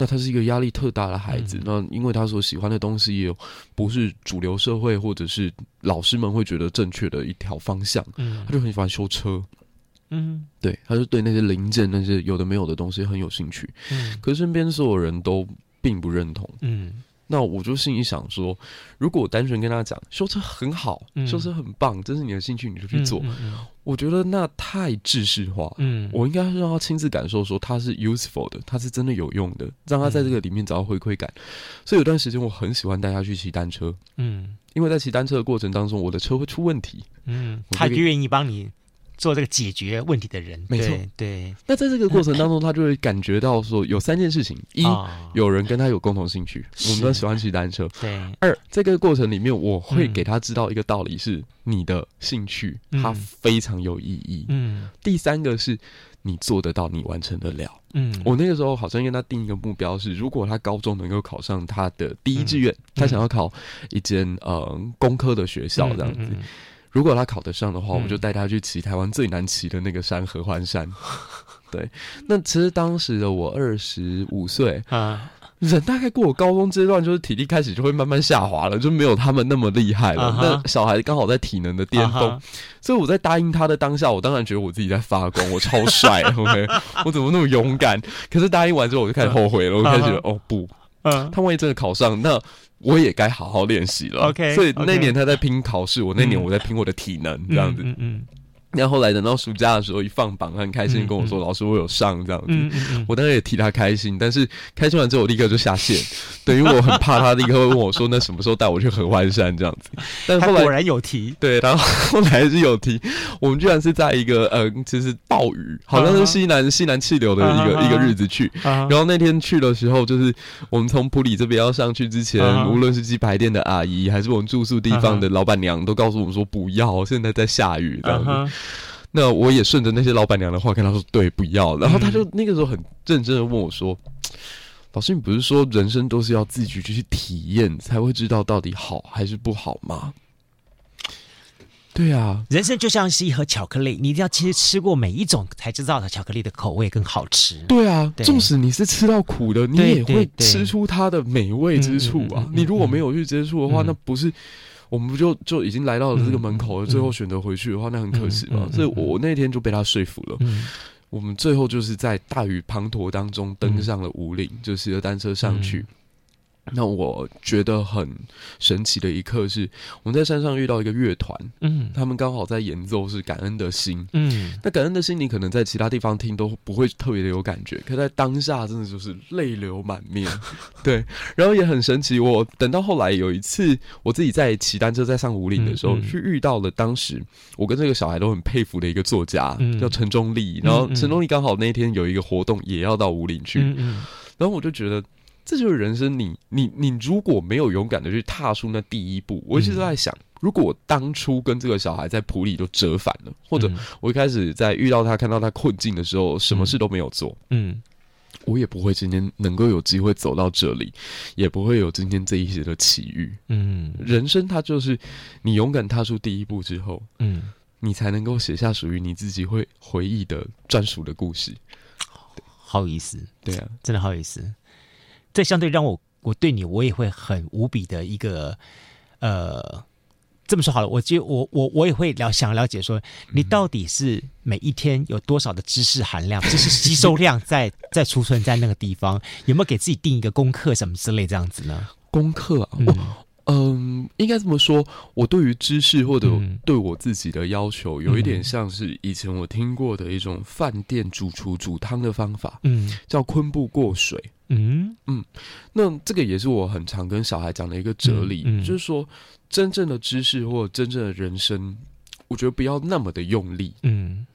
那他是一个压力特大的孩子，嗯、那因为他所喜欢的东西也有不是主流社会或者是老师们会觉得正确的一条方向，嗯，他就很喜欢修车，嗯，对，他就对那些零件那些有的没有的东西很有兴趣，嗯，可是身边所有人都并不认同，嗯。那我就心里想说，如果我单纯跟他讲修车很好，嗯、修车很棒，这是你的兴趣，你就去做。嗯嗯嗯、我觉得那太制式化。嗯，我应该是让他亲自感受，说他是 useful 的，他是真的有用的，让他在这个里面找到回馈感。嗯、所以有段时间我很喜欢带他去骑单车。嗯，因为在骑单车的过程当中，我的车会出问题。嗯，他就愿意帮你。做这个解决问题的人，没错，对。那在这个过程 当中，他就会感觉到说，有三件事情：一，有人跟他有共同兴趣，我们都喜欢骑单车；对。二，这个过程里面，我会给他知道一个道理，是你的兴趣，它非常有意义。嗯。第三个是你做得到，你完成得了。嗯。我那个时候好像跟他定一个目标是，如果他高中能够考上他的第一志愿，他想要考一间呃工科的学校，这样子。如果他考得上的话，我就带他去骑台湾最难骑的那个山——合欢山。对，那其实当时的我二十五岁啊，人大概过我高中阶段，就是体力开始就会慢慢下滑了，就没有他们那么厉害了。那小孩刚好在体能的巅峰，所以我在答应他的当下，我当然觉得我自己在发光，我超帅，OK，我怎么那么勇敢？可是答应完之后，我就开始后悔了，我开始觉得哦不，嗯，他万一真的考上那。我也该好好练习了。OK，所以那年他在拼考试，我那年我在拼我的体能，这样子。嗯嗯。然后后来等到暑假的时候，一放榜，他很开心跟我说：“老师，我有上这样子。”我当然也替他开心，但是开心完之后，我立刻就下线，等于我很怕他立刻会问我说：“那什么时候带我去合欢山？”这样子。但后来果然有提，对，然后 后来还是有提。我们居然是在一个呃，就是暴雨，好像是西南西南气流的一个一个日子去。然后那天去的时候，就是我们从普里这边要上去之前，无论是鸡排店的阿姨，还是我们住宿地方的老板娘，都告诉我们说：“不要，现在在下雨。”这样子。那我也顺着那些老板娘的话跟他说，对，不要。然后他就那个时候很认真的问我说：“嗯、老师，你不是说人生都是要自己去体验才会知道到底好还是不好吗？”对啊，人生就像是一盒巧克力，你一定要其实吃过每一种才知道它巧克力的口味更好吃。对啊，纵使你是吃到苦的，你也会吃出它的美味之处啊。你如果没有去接触的话，嗯、那不是。我们不就就已经来到了这个门口了？最后选择回去的话，那很可惜嘛。所以我那天就被他说服了。我们最后就是在大雨滂沱当中登上了五岭，就骑着单车上去。那我觉得很神奇的一刻是，我们在山上遇到一个乐团，嗯，他们刚好在演奏是《感恩的心》，嗯，那《感恩的心》你可能在其他地方听都不会特别的有感觉，可在当下真的就是泪流满面，对，然后也很神奇。我等到后来有一次，我自己在骑单车在上武岭的时候，嗯嗯、去遇到了当时我跟这个小孩都很佩服的一个作家，嗯、叫陈忠立，然后陈忠立刚好那一天有一个活动，也要到武岭去，嗯嗯、然后我就觉得。这就是人生你，你你你如果没有勇敢的去踏出那第一步，我一直都在想，如果我当初跟这个小孩在普里都折返了，或者我一开始在遇到他看到他困境的时候，什么事都没有做，嗯，我也不会今天能够有机会走到这里，也不会有今天这一些的奇遇。嗯，人生它就是你勇敢踏出第一步之后，嗯，你才能够写下属于你自己会回忆的专属的故事。好有意思，对啊，真的好有意思。这相对让我，我对你，我也会很无比的一个，呃。这么说好了，我就我我我也会了想了解说，你到底是每一天有多少的知识含量、知识吸收量在 在储存在那个地方？有没有给自己定一个功课什么之类这样子呢？功课啊，嗯，嗯，应该这么说，我对于知识或者对我自己的要求，有一点像是以前我听过的一种饭店主厨煮汤的方法，嗯，叫昆布过水。嗯嗯，那这个也是我很常跟小孩讲的一个哲理，嗯嗯、就是说，真正的知识或真正的人生，我觉得不要那么的用力。嗯，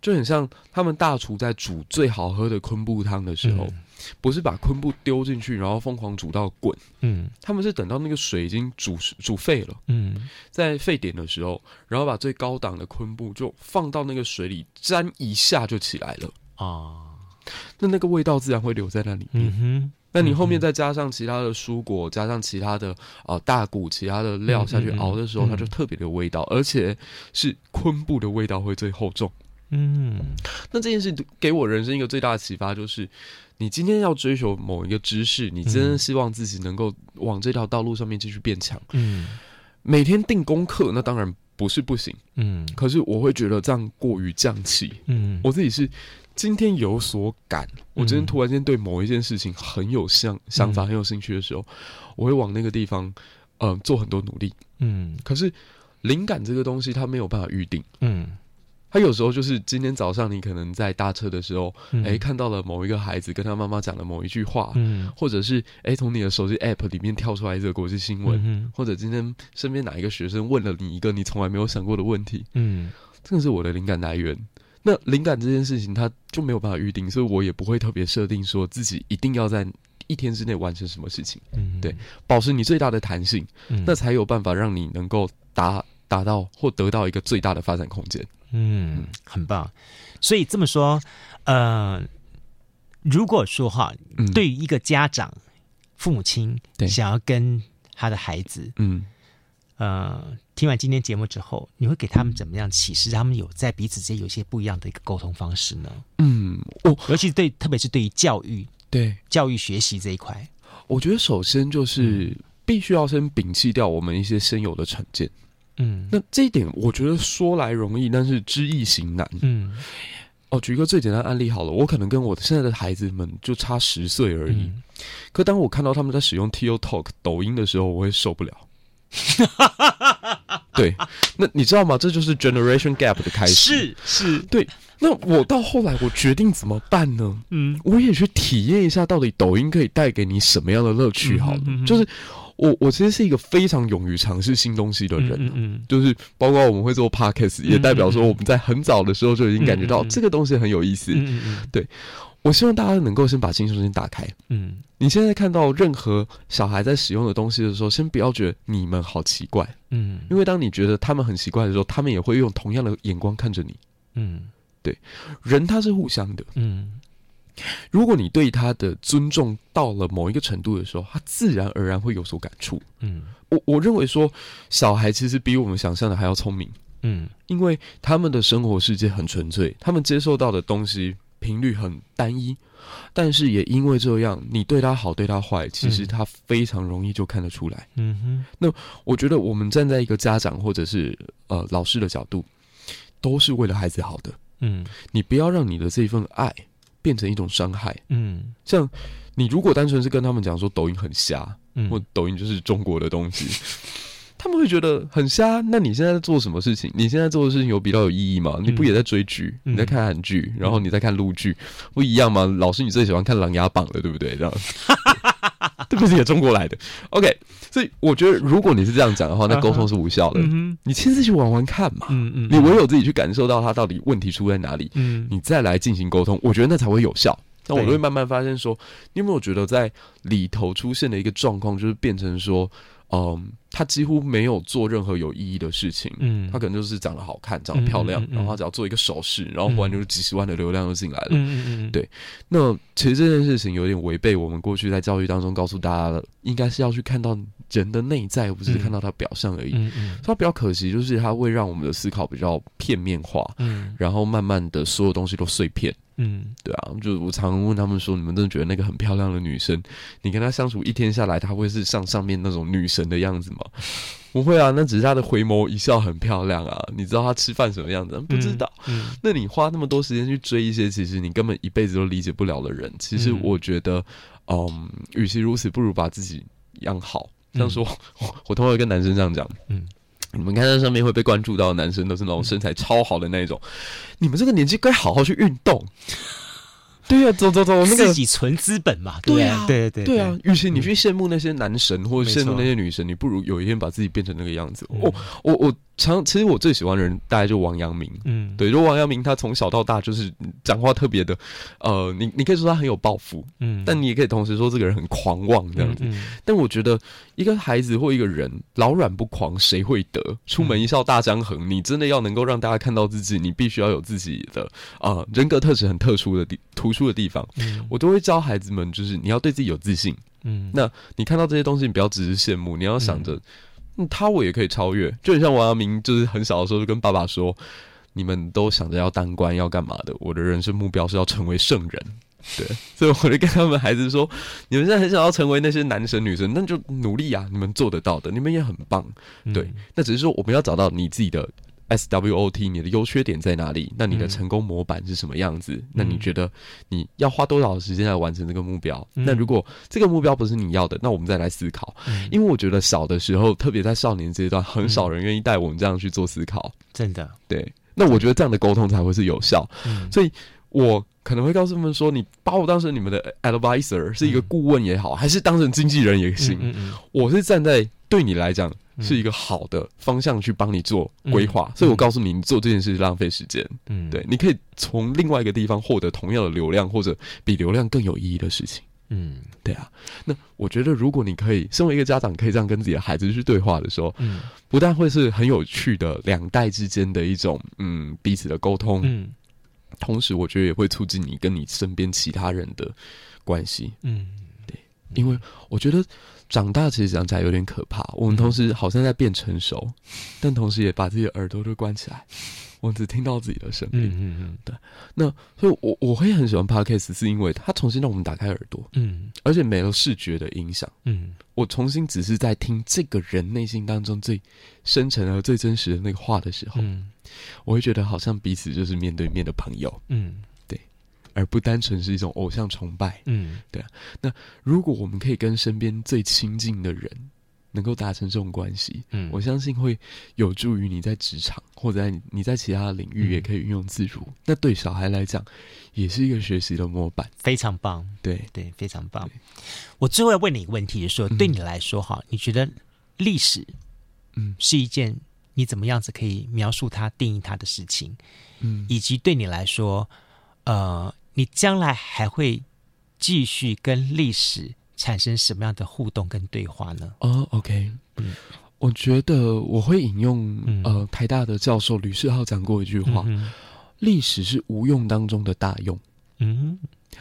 就很像他们大厨在煮最好喝的昆布汤的时候，嗯、不是把昆布丢进去，然后疯狂煮到滚。嗯，他们是等到那个水已经煮煮沸了。嗯，在沸点的时候，然后把最高档的昆布就放到那个水里沾一下就起来了啊。那那个味道自然会留在那里面。嗯哼，那你后面再加上其他的蔬果，加上其他的啊、呃、大骨、其他的料下去熬的时候，嗯、它就特别的味道，而且是昆布的味道会最厚重。嗯，那这件事给我人生一个最大的启发，就是你今天要追求某一个知识，你真的希望自己能够往这条道路上面继续变强。嗯，每天定功课，那当然不是不行。嗯，可是我会觉得这样过于降气。嗯，我自己是。今天有所感，我今天突然间对某一件事情很有想想法，很有兴趣的时候，我会往那个地方，呃，做很多努力。嗯，可是灵感这个东西，它没有办法预定。嗯，它有时候就是今天早上你可能在搭车的时候，哎，看到了某一个孩子跟他妈妈讲了某一句话，嗯，或者是哎，从你的手机 app 里面跳出来一个国际新闻，嗯或者今天身边哪一个学生问了你一个你从来没有想过的问题，嗯，这个是我的灵感来源。那灵感这件事情，它就没有办法预定，所以我也不会特别设定说自己一定要在一天之内完成什么事情。嗯，对，保持你最大的弹性，嗯，那才有办法让你能够达达到或得到一个最大的发展空间。嗯，很棒。所以这么说，呃，如果说哈，对于一个家长、父母亲，对，想要跟他的孩子，嗯。呃，听完今天节目之后，你会给他们怎么样启示？他们有在彼此之间有一些不一样的一个沟通方式呢？嗯，我尤其对，特别是对于教育，对教育学习这一块，我觉得首先就是必须要先摒弃掉我们一些先有的成见。嗯，那这一点我觉得说来容易，但是知易行难。嗯，哦，举一个最简单的案例好了，我可能跟我现在的孩子们就差十岁而已，嗯、可当我看到他们在使用 TikTok 抖音的时候，我会受不了。对，那你知道吗？这就是 generation gap 的开始。是是，对。那我到后来，我决定怎么办呢？嗯，我也去体验一下，到底抖音可以带给你什么样的乐趣？好了，嗯嗯嗯，就是我，我其实是一个非常勇于尝试新东西的人。嗯，嗯，嗯，就是包括我们会做 podcast，也代表说我们在很早的时候就已经感觉到这个东西很有意思。嗯嗯，嗯，对。我希望大家能够先把心胸先打开。嗯，你现在看到任何小孩在使用的东西的时候，先不要觉得你们好奇怪。嗯，因为当你觉得他们很奇怪的时候，他们也会用同样的眼光看着你。嗯，对，人他是互相的。嗯，如果你对他的尊重到了某一个程度的时候，他自然而然会有所感触。嗯，我我认为说，小孩其实比我们想象的还要聪明。嗯，因为他们的生活世界很纯粹，他们接受到的东西。频率很单一，但是也因为这样，你对他好，对他坏，其实他非常容易就看得出来。嗯哼。那我觉得，我们站在一个家长或者是呃老师的角度，都是为了孩子好的。嗯，你不要让你的这份爱变成一种伤害。嗯，像你如果单纯是跟他们讲说抖音很瞎，嗯，或抖音就是中国的东西。他们会觉得很瞎。那你现在在做什么事情？你现在做的事情有比较有意义吗？你不也在追剧？嗯、你在看韩剧，然后你在看陆剧，不一样吗？老师，你最喜欢看《琅琊榜》了，对不对？这样，对不起，中国来的。OK，所以我觉得，如果你是这样讲的话，那沟通是无效的。嗯、你亲自去玩玩看嘛。嗯嗯，你唯有自己去感受到他到底问题出在哪里，嗯，你再来进行沟通，我觉得那才会有效。那我就会慢慢发现说，你有没有觉得在里头出现的一个状况，就是变成说。嗯，他几乎没有做任何有意义的事情，嗯，他可能就是长得好看，长得漂亮，嗯嗯嗯、然后他只要做一个手势，然后忽然就是几十万的流量就进来了，嗯嗯嗯，对。那其实这件事情有点违背我们过去在教育当中告诉大家的，应该是要去看到人的内在，而不是看到他表象而已。嗯嗯，他比较可惜，就是他会让我们的思考比较片面化，嗯，然后慢慢的所有东西都碎片。嗯，对啊，就我常问他们说，你们真的觉得那个很漂亮的女生，你跟她相处一天下来，她会是像上面那种女神的样子吗？不会啊，那只是她的回眸一笑很漂亮啊。你知道她吃饭什么样子？不知道。嗯，嗯，那你花那么多时间去追一些其实你根本一辈子都理解不了的人，其实我觉得，嗯，与其如此，不如把自己养好。这样说，我我通常会跟男生这样讲，嗯。你们看，在上面会被关注到的男生都是那种身材超好的那一种。你们这个年纪该好好去运动。对呀、啊，走走走，那个自己存资本嘛。对啊，对对对啊。与其你去羡慕那些男神或者羡慕那些女神，你不如有一天把自己变成那个样子。我我我。常其实我最喜欢的人大概就王阳明，嗯，对，就王阳明他从小到大就是讲话特别的，呃，你你可以说他很有抱负，嗯，但你也可以同时说这个人很狂妄这样子。嗯嗯、但我觉得一个孩子或一个人老软不狂，谁会得？出门一笑大江横，你真的要能够让大家看到自己，你必须要有自己的啊、呃、人格特质很特殊的地突出的地方。嗯、我都会教孩子们，就是你要对自己有自信，嗯，那你看到这些东西，你不要只是羡慕，你要想着。他我也可以超越，就很像王阳明，就是很小的时候就跟爸爸说：“你们都想着要当官要干嘛的，我的人生目标是要成为圣人。”对，所以我就跟他们孩子说：“你们现在很想要成为那些男神女神，那就努力啊，你们做得到的，你们也很棒。”对，嗯、那只是说我们要找到你自己的。SWOT，你的优缺点在哪里？那你的成功模板是什么样子？嗯、那你觉得你要花多少时间来完成这个目标？嗯、那如果这个目标不是你要的，那我们再来思考。嗯、因为我觉得小的时候，特别在少年阶段，很少人愿意带我们这样去做思考。真的，对。那我觉得这样的沟通才会是有效。嗯、所以我可能会告诉他们说：你把我当成你们的 advisor，是一个顾问也好，嗯、还是当成经纪人也行。嗯嗯嗯、我是站在对你来讲。是一个好的方向去帮你做规划，嗯、所以我告诉你，你做这件事是浪费时间。嗯，对，你可以从另外一个地方获得同样的流量，或者比流量更有意义的事情。嗯，对啊。那我觉得，如果你可以身为一个家长，可以这样跟自己的孩子去对话的时候，嗯，不但会是很有趣的两代之间的一种嗯彼此的沟通，嗯，同时我觉得也会促进你跟你身边其他人的关系。嗯，对，因为我觉得。长大其实讲起来有点可怕，我们同时好像在变成熟，嗯、但同时也把自己的耳朵都关起来，我只听到自己的声音。嗯嗯嗯，对。那所以我我会很喜欢 Podcast，是因为它重新让我们打开耳朵，嗯，而且没有视觉的影响，嗯，我重新只是在听这个人内心当中最深沉而最真实的那个话的时候，嗯，我会觉得好像彼此就是面对面的朋友，嗯。而不单纯是一种偶像崇拜，嗯，对啊。那如果我们可以跟身边最亲近的人能够达成这种关系，嗯，我相信会有助于你在职场或者在你在其他的领域也可以运用自如。嗯，那对小孩来讲，也是一个学习的模板，非常棒。对对，非常棒。我最后要问你一个问题，就是说，对你来说，哈，嗯，你觉得历史，嗯，是一件你怎么样子可以描述它、定义它的事情，嗯，以及对你来说，呃。你将来还会继续跟历史产生什么样的互动跟对话呢？哦、oh,，OK，嗯，我觉得我会引用、嗯、呃台大的教授吕世浩讲过一句话：历、嗯、史是无用当中的大用。嗯，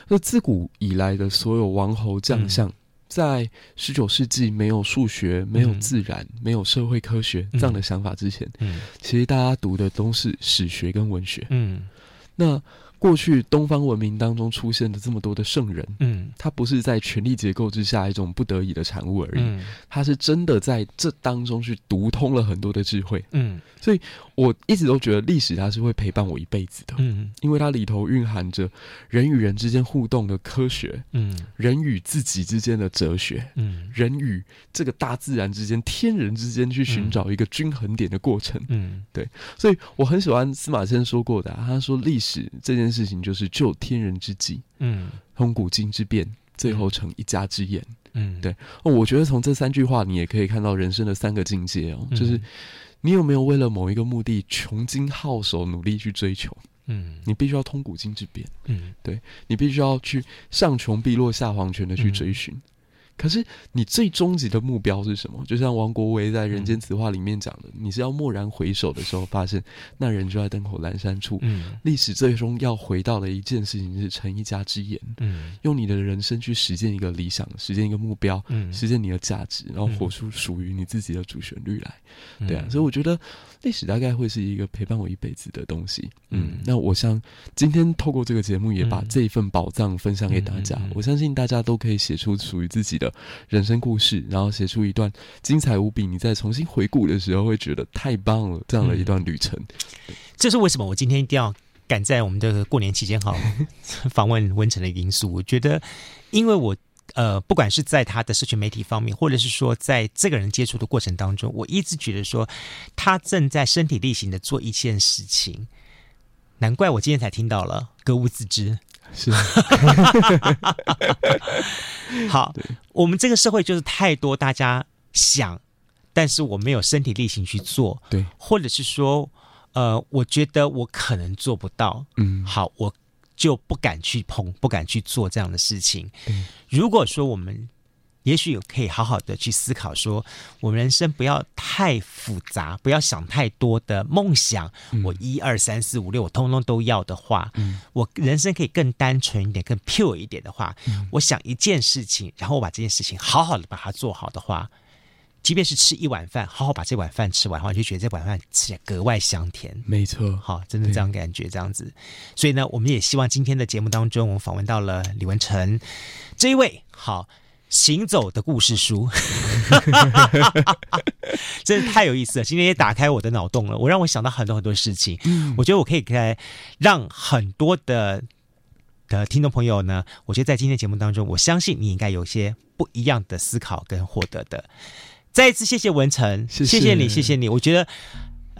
那自古以来的所有王侯将相，嗯、在十九世纪没有数学、没有自然、嗯、没有社会科学这样的想法之前，嗯，其实大家读的都是史学跟文学。嗯，那。过去东方文明当中出现的这么多的圣人，嗯，他不是在权力结构之下一种不得已的产物而已，嗯，他是真的在这当中去读通了很多的智慧，嗯，所以我一直都觉得历史它是会陪伴我一辈子的，嗯，因为它里头蕴含着人与人之间互动的科学，嗯，人与自己之间的哲学，嗯，人与这个大自然之间、天人之间去寻找一个均衡点的过程，嗯，对，所以我很喜欢司马迁说过的，他说历史这件事情就是就天人之际，嗯，通古今之变，最后成一家之言，嗯，对。哦，我觉得从这三句话，你也可以看到人生的三个境界哦，嗯、就是你有没有为了某一个目的穷经皓首，努力去追求，嗯，你必须要通古今之变，嗯，对，你必须要去上穷碧落下黄泉的去追寻。嗯可是你最终极的目标是什么？就像王国维在《人间词话》里面讲的，嗯、你是要蓦然回首的时候，发现那人就在灯火阑珊处。嗯，历史最终要回到的一件事情是成一家之言。嗯，用你的人生去实践一个理想，实践一个目标，嗯，实践你的价值，然后活出属于你自己的主旋律来。嗯、对啊，所以我觉得历史大概会是一个陪伴我一辈子的东西。嗯，那我想今天透过这个节目，也把这一份宝藏分享给大家。嗯、我相信大家都可以写出属于自己的人生故事，然后写出一段精彩无比，你在重新回顾的时候会觉得太棒了，这样的一段旅程。嗯、这是为什么我今天一定要赶在我们的过年期间好 访问文成的因素。我觉得，因为我呃，不管是在他的社群媒体方面，或者是说在这个人接触的过程当中，我一直觉得说他正在身体力行的做一件事情。难怪我今天才听到了格物致知。是，好，我们这个社会就是太多大家想，但是我没有身体力行去做，对，或者是说，呃，我觉得我可能做不到，嗯，好，我就不敢去碰，不敢去做这样的事情。对如果说我们。也许可以好好的去思考，说我们人生不要太复杂，不要想太多的梦想。嗯、我一二三四五六，我通通都要的话，嗯、我人生可以更单纯一点，更 pure 一点的话，嗯、我想一件事情，然后我把这件事情好好的把它做好的话，即便是吃一碗饭，好好把这碗饭吃完的话，就觉得这碗饭吃起来格外香甜。没错，好，真的这样感觉，这样子。所以呢，我们也希望今天的节目当中，我们访问到了李文成这一位，好。行走的故事书，真的太有意思了。今天也打开我的脑洞了，我让我想到很多很多事情。嗯，我觉得我可以来让很多的的听众朋友呢，我觉得在今天节目当中，我相信你应该有些不一样的思考跟获得的。再一次谢谢文成，谢谢，谢谢你，谢谢你。我觉得。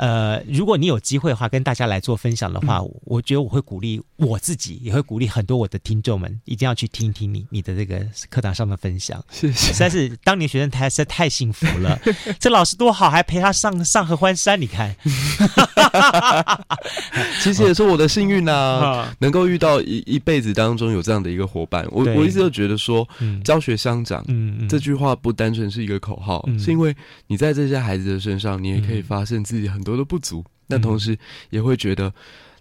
呃，如果你有机会的话，跟大家来做分享的话，嗯、我觉得我会鼓励我自己，也会鼓励很多我的听众们，一定要去听一听你你的这个课堂上的分享。谢谢，实在是当年学生太实在太幸福了，这老师多好，还陪他上上合欢山，你看。其实也是我的幸运啊，嗯、能够遇到一一辈子当中有这样的一个伙伴。我我一直都觉得说，嗯、教学相长，嗯、这句话不单纯是一个口号，嗯、是因为你在这些孩子的身上，你也可以发现自己很多的不足，但同时也会觉得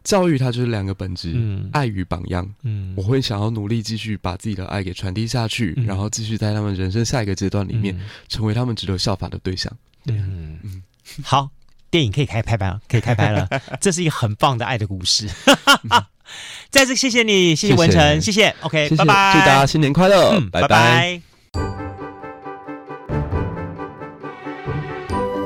教育它就是两个本质，嗯、爱与榜样。嗯，我会想要努力继续把自己的爱给传递下去，嗯、然后继续在他们人生下一个阶段里面，嗯、成为他们值得效法的对象。嗯嗯，好。电影可以开拍吧，可以开拍了。这是一个很棒的爱的故事。再次谢谢你，谢谢文成，谢谢。OK，拜拜，祝大家新年快乐，嗯，拜拜。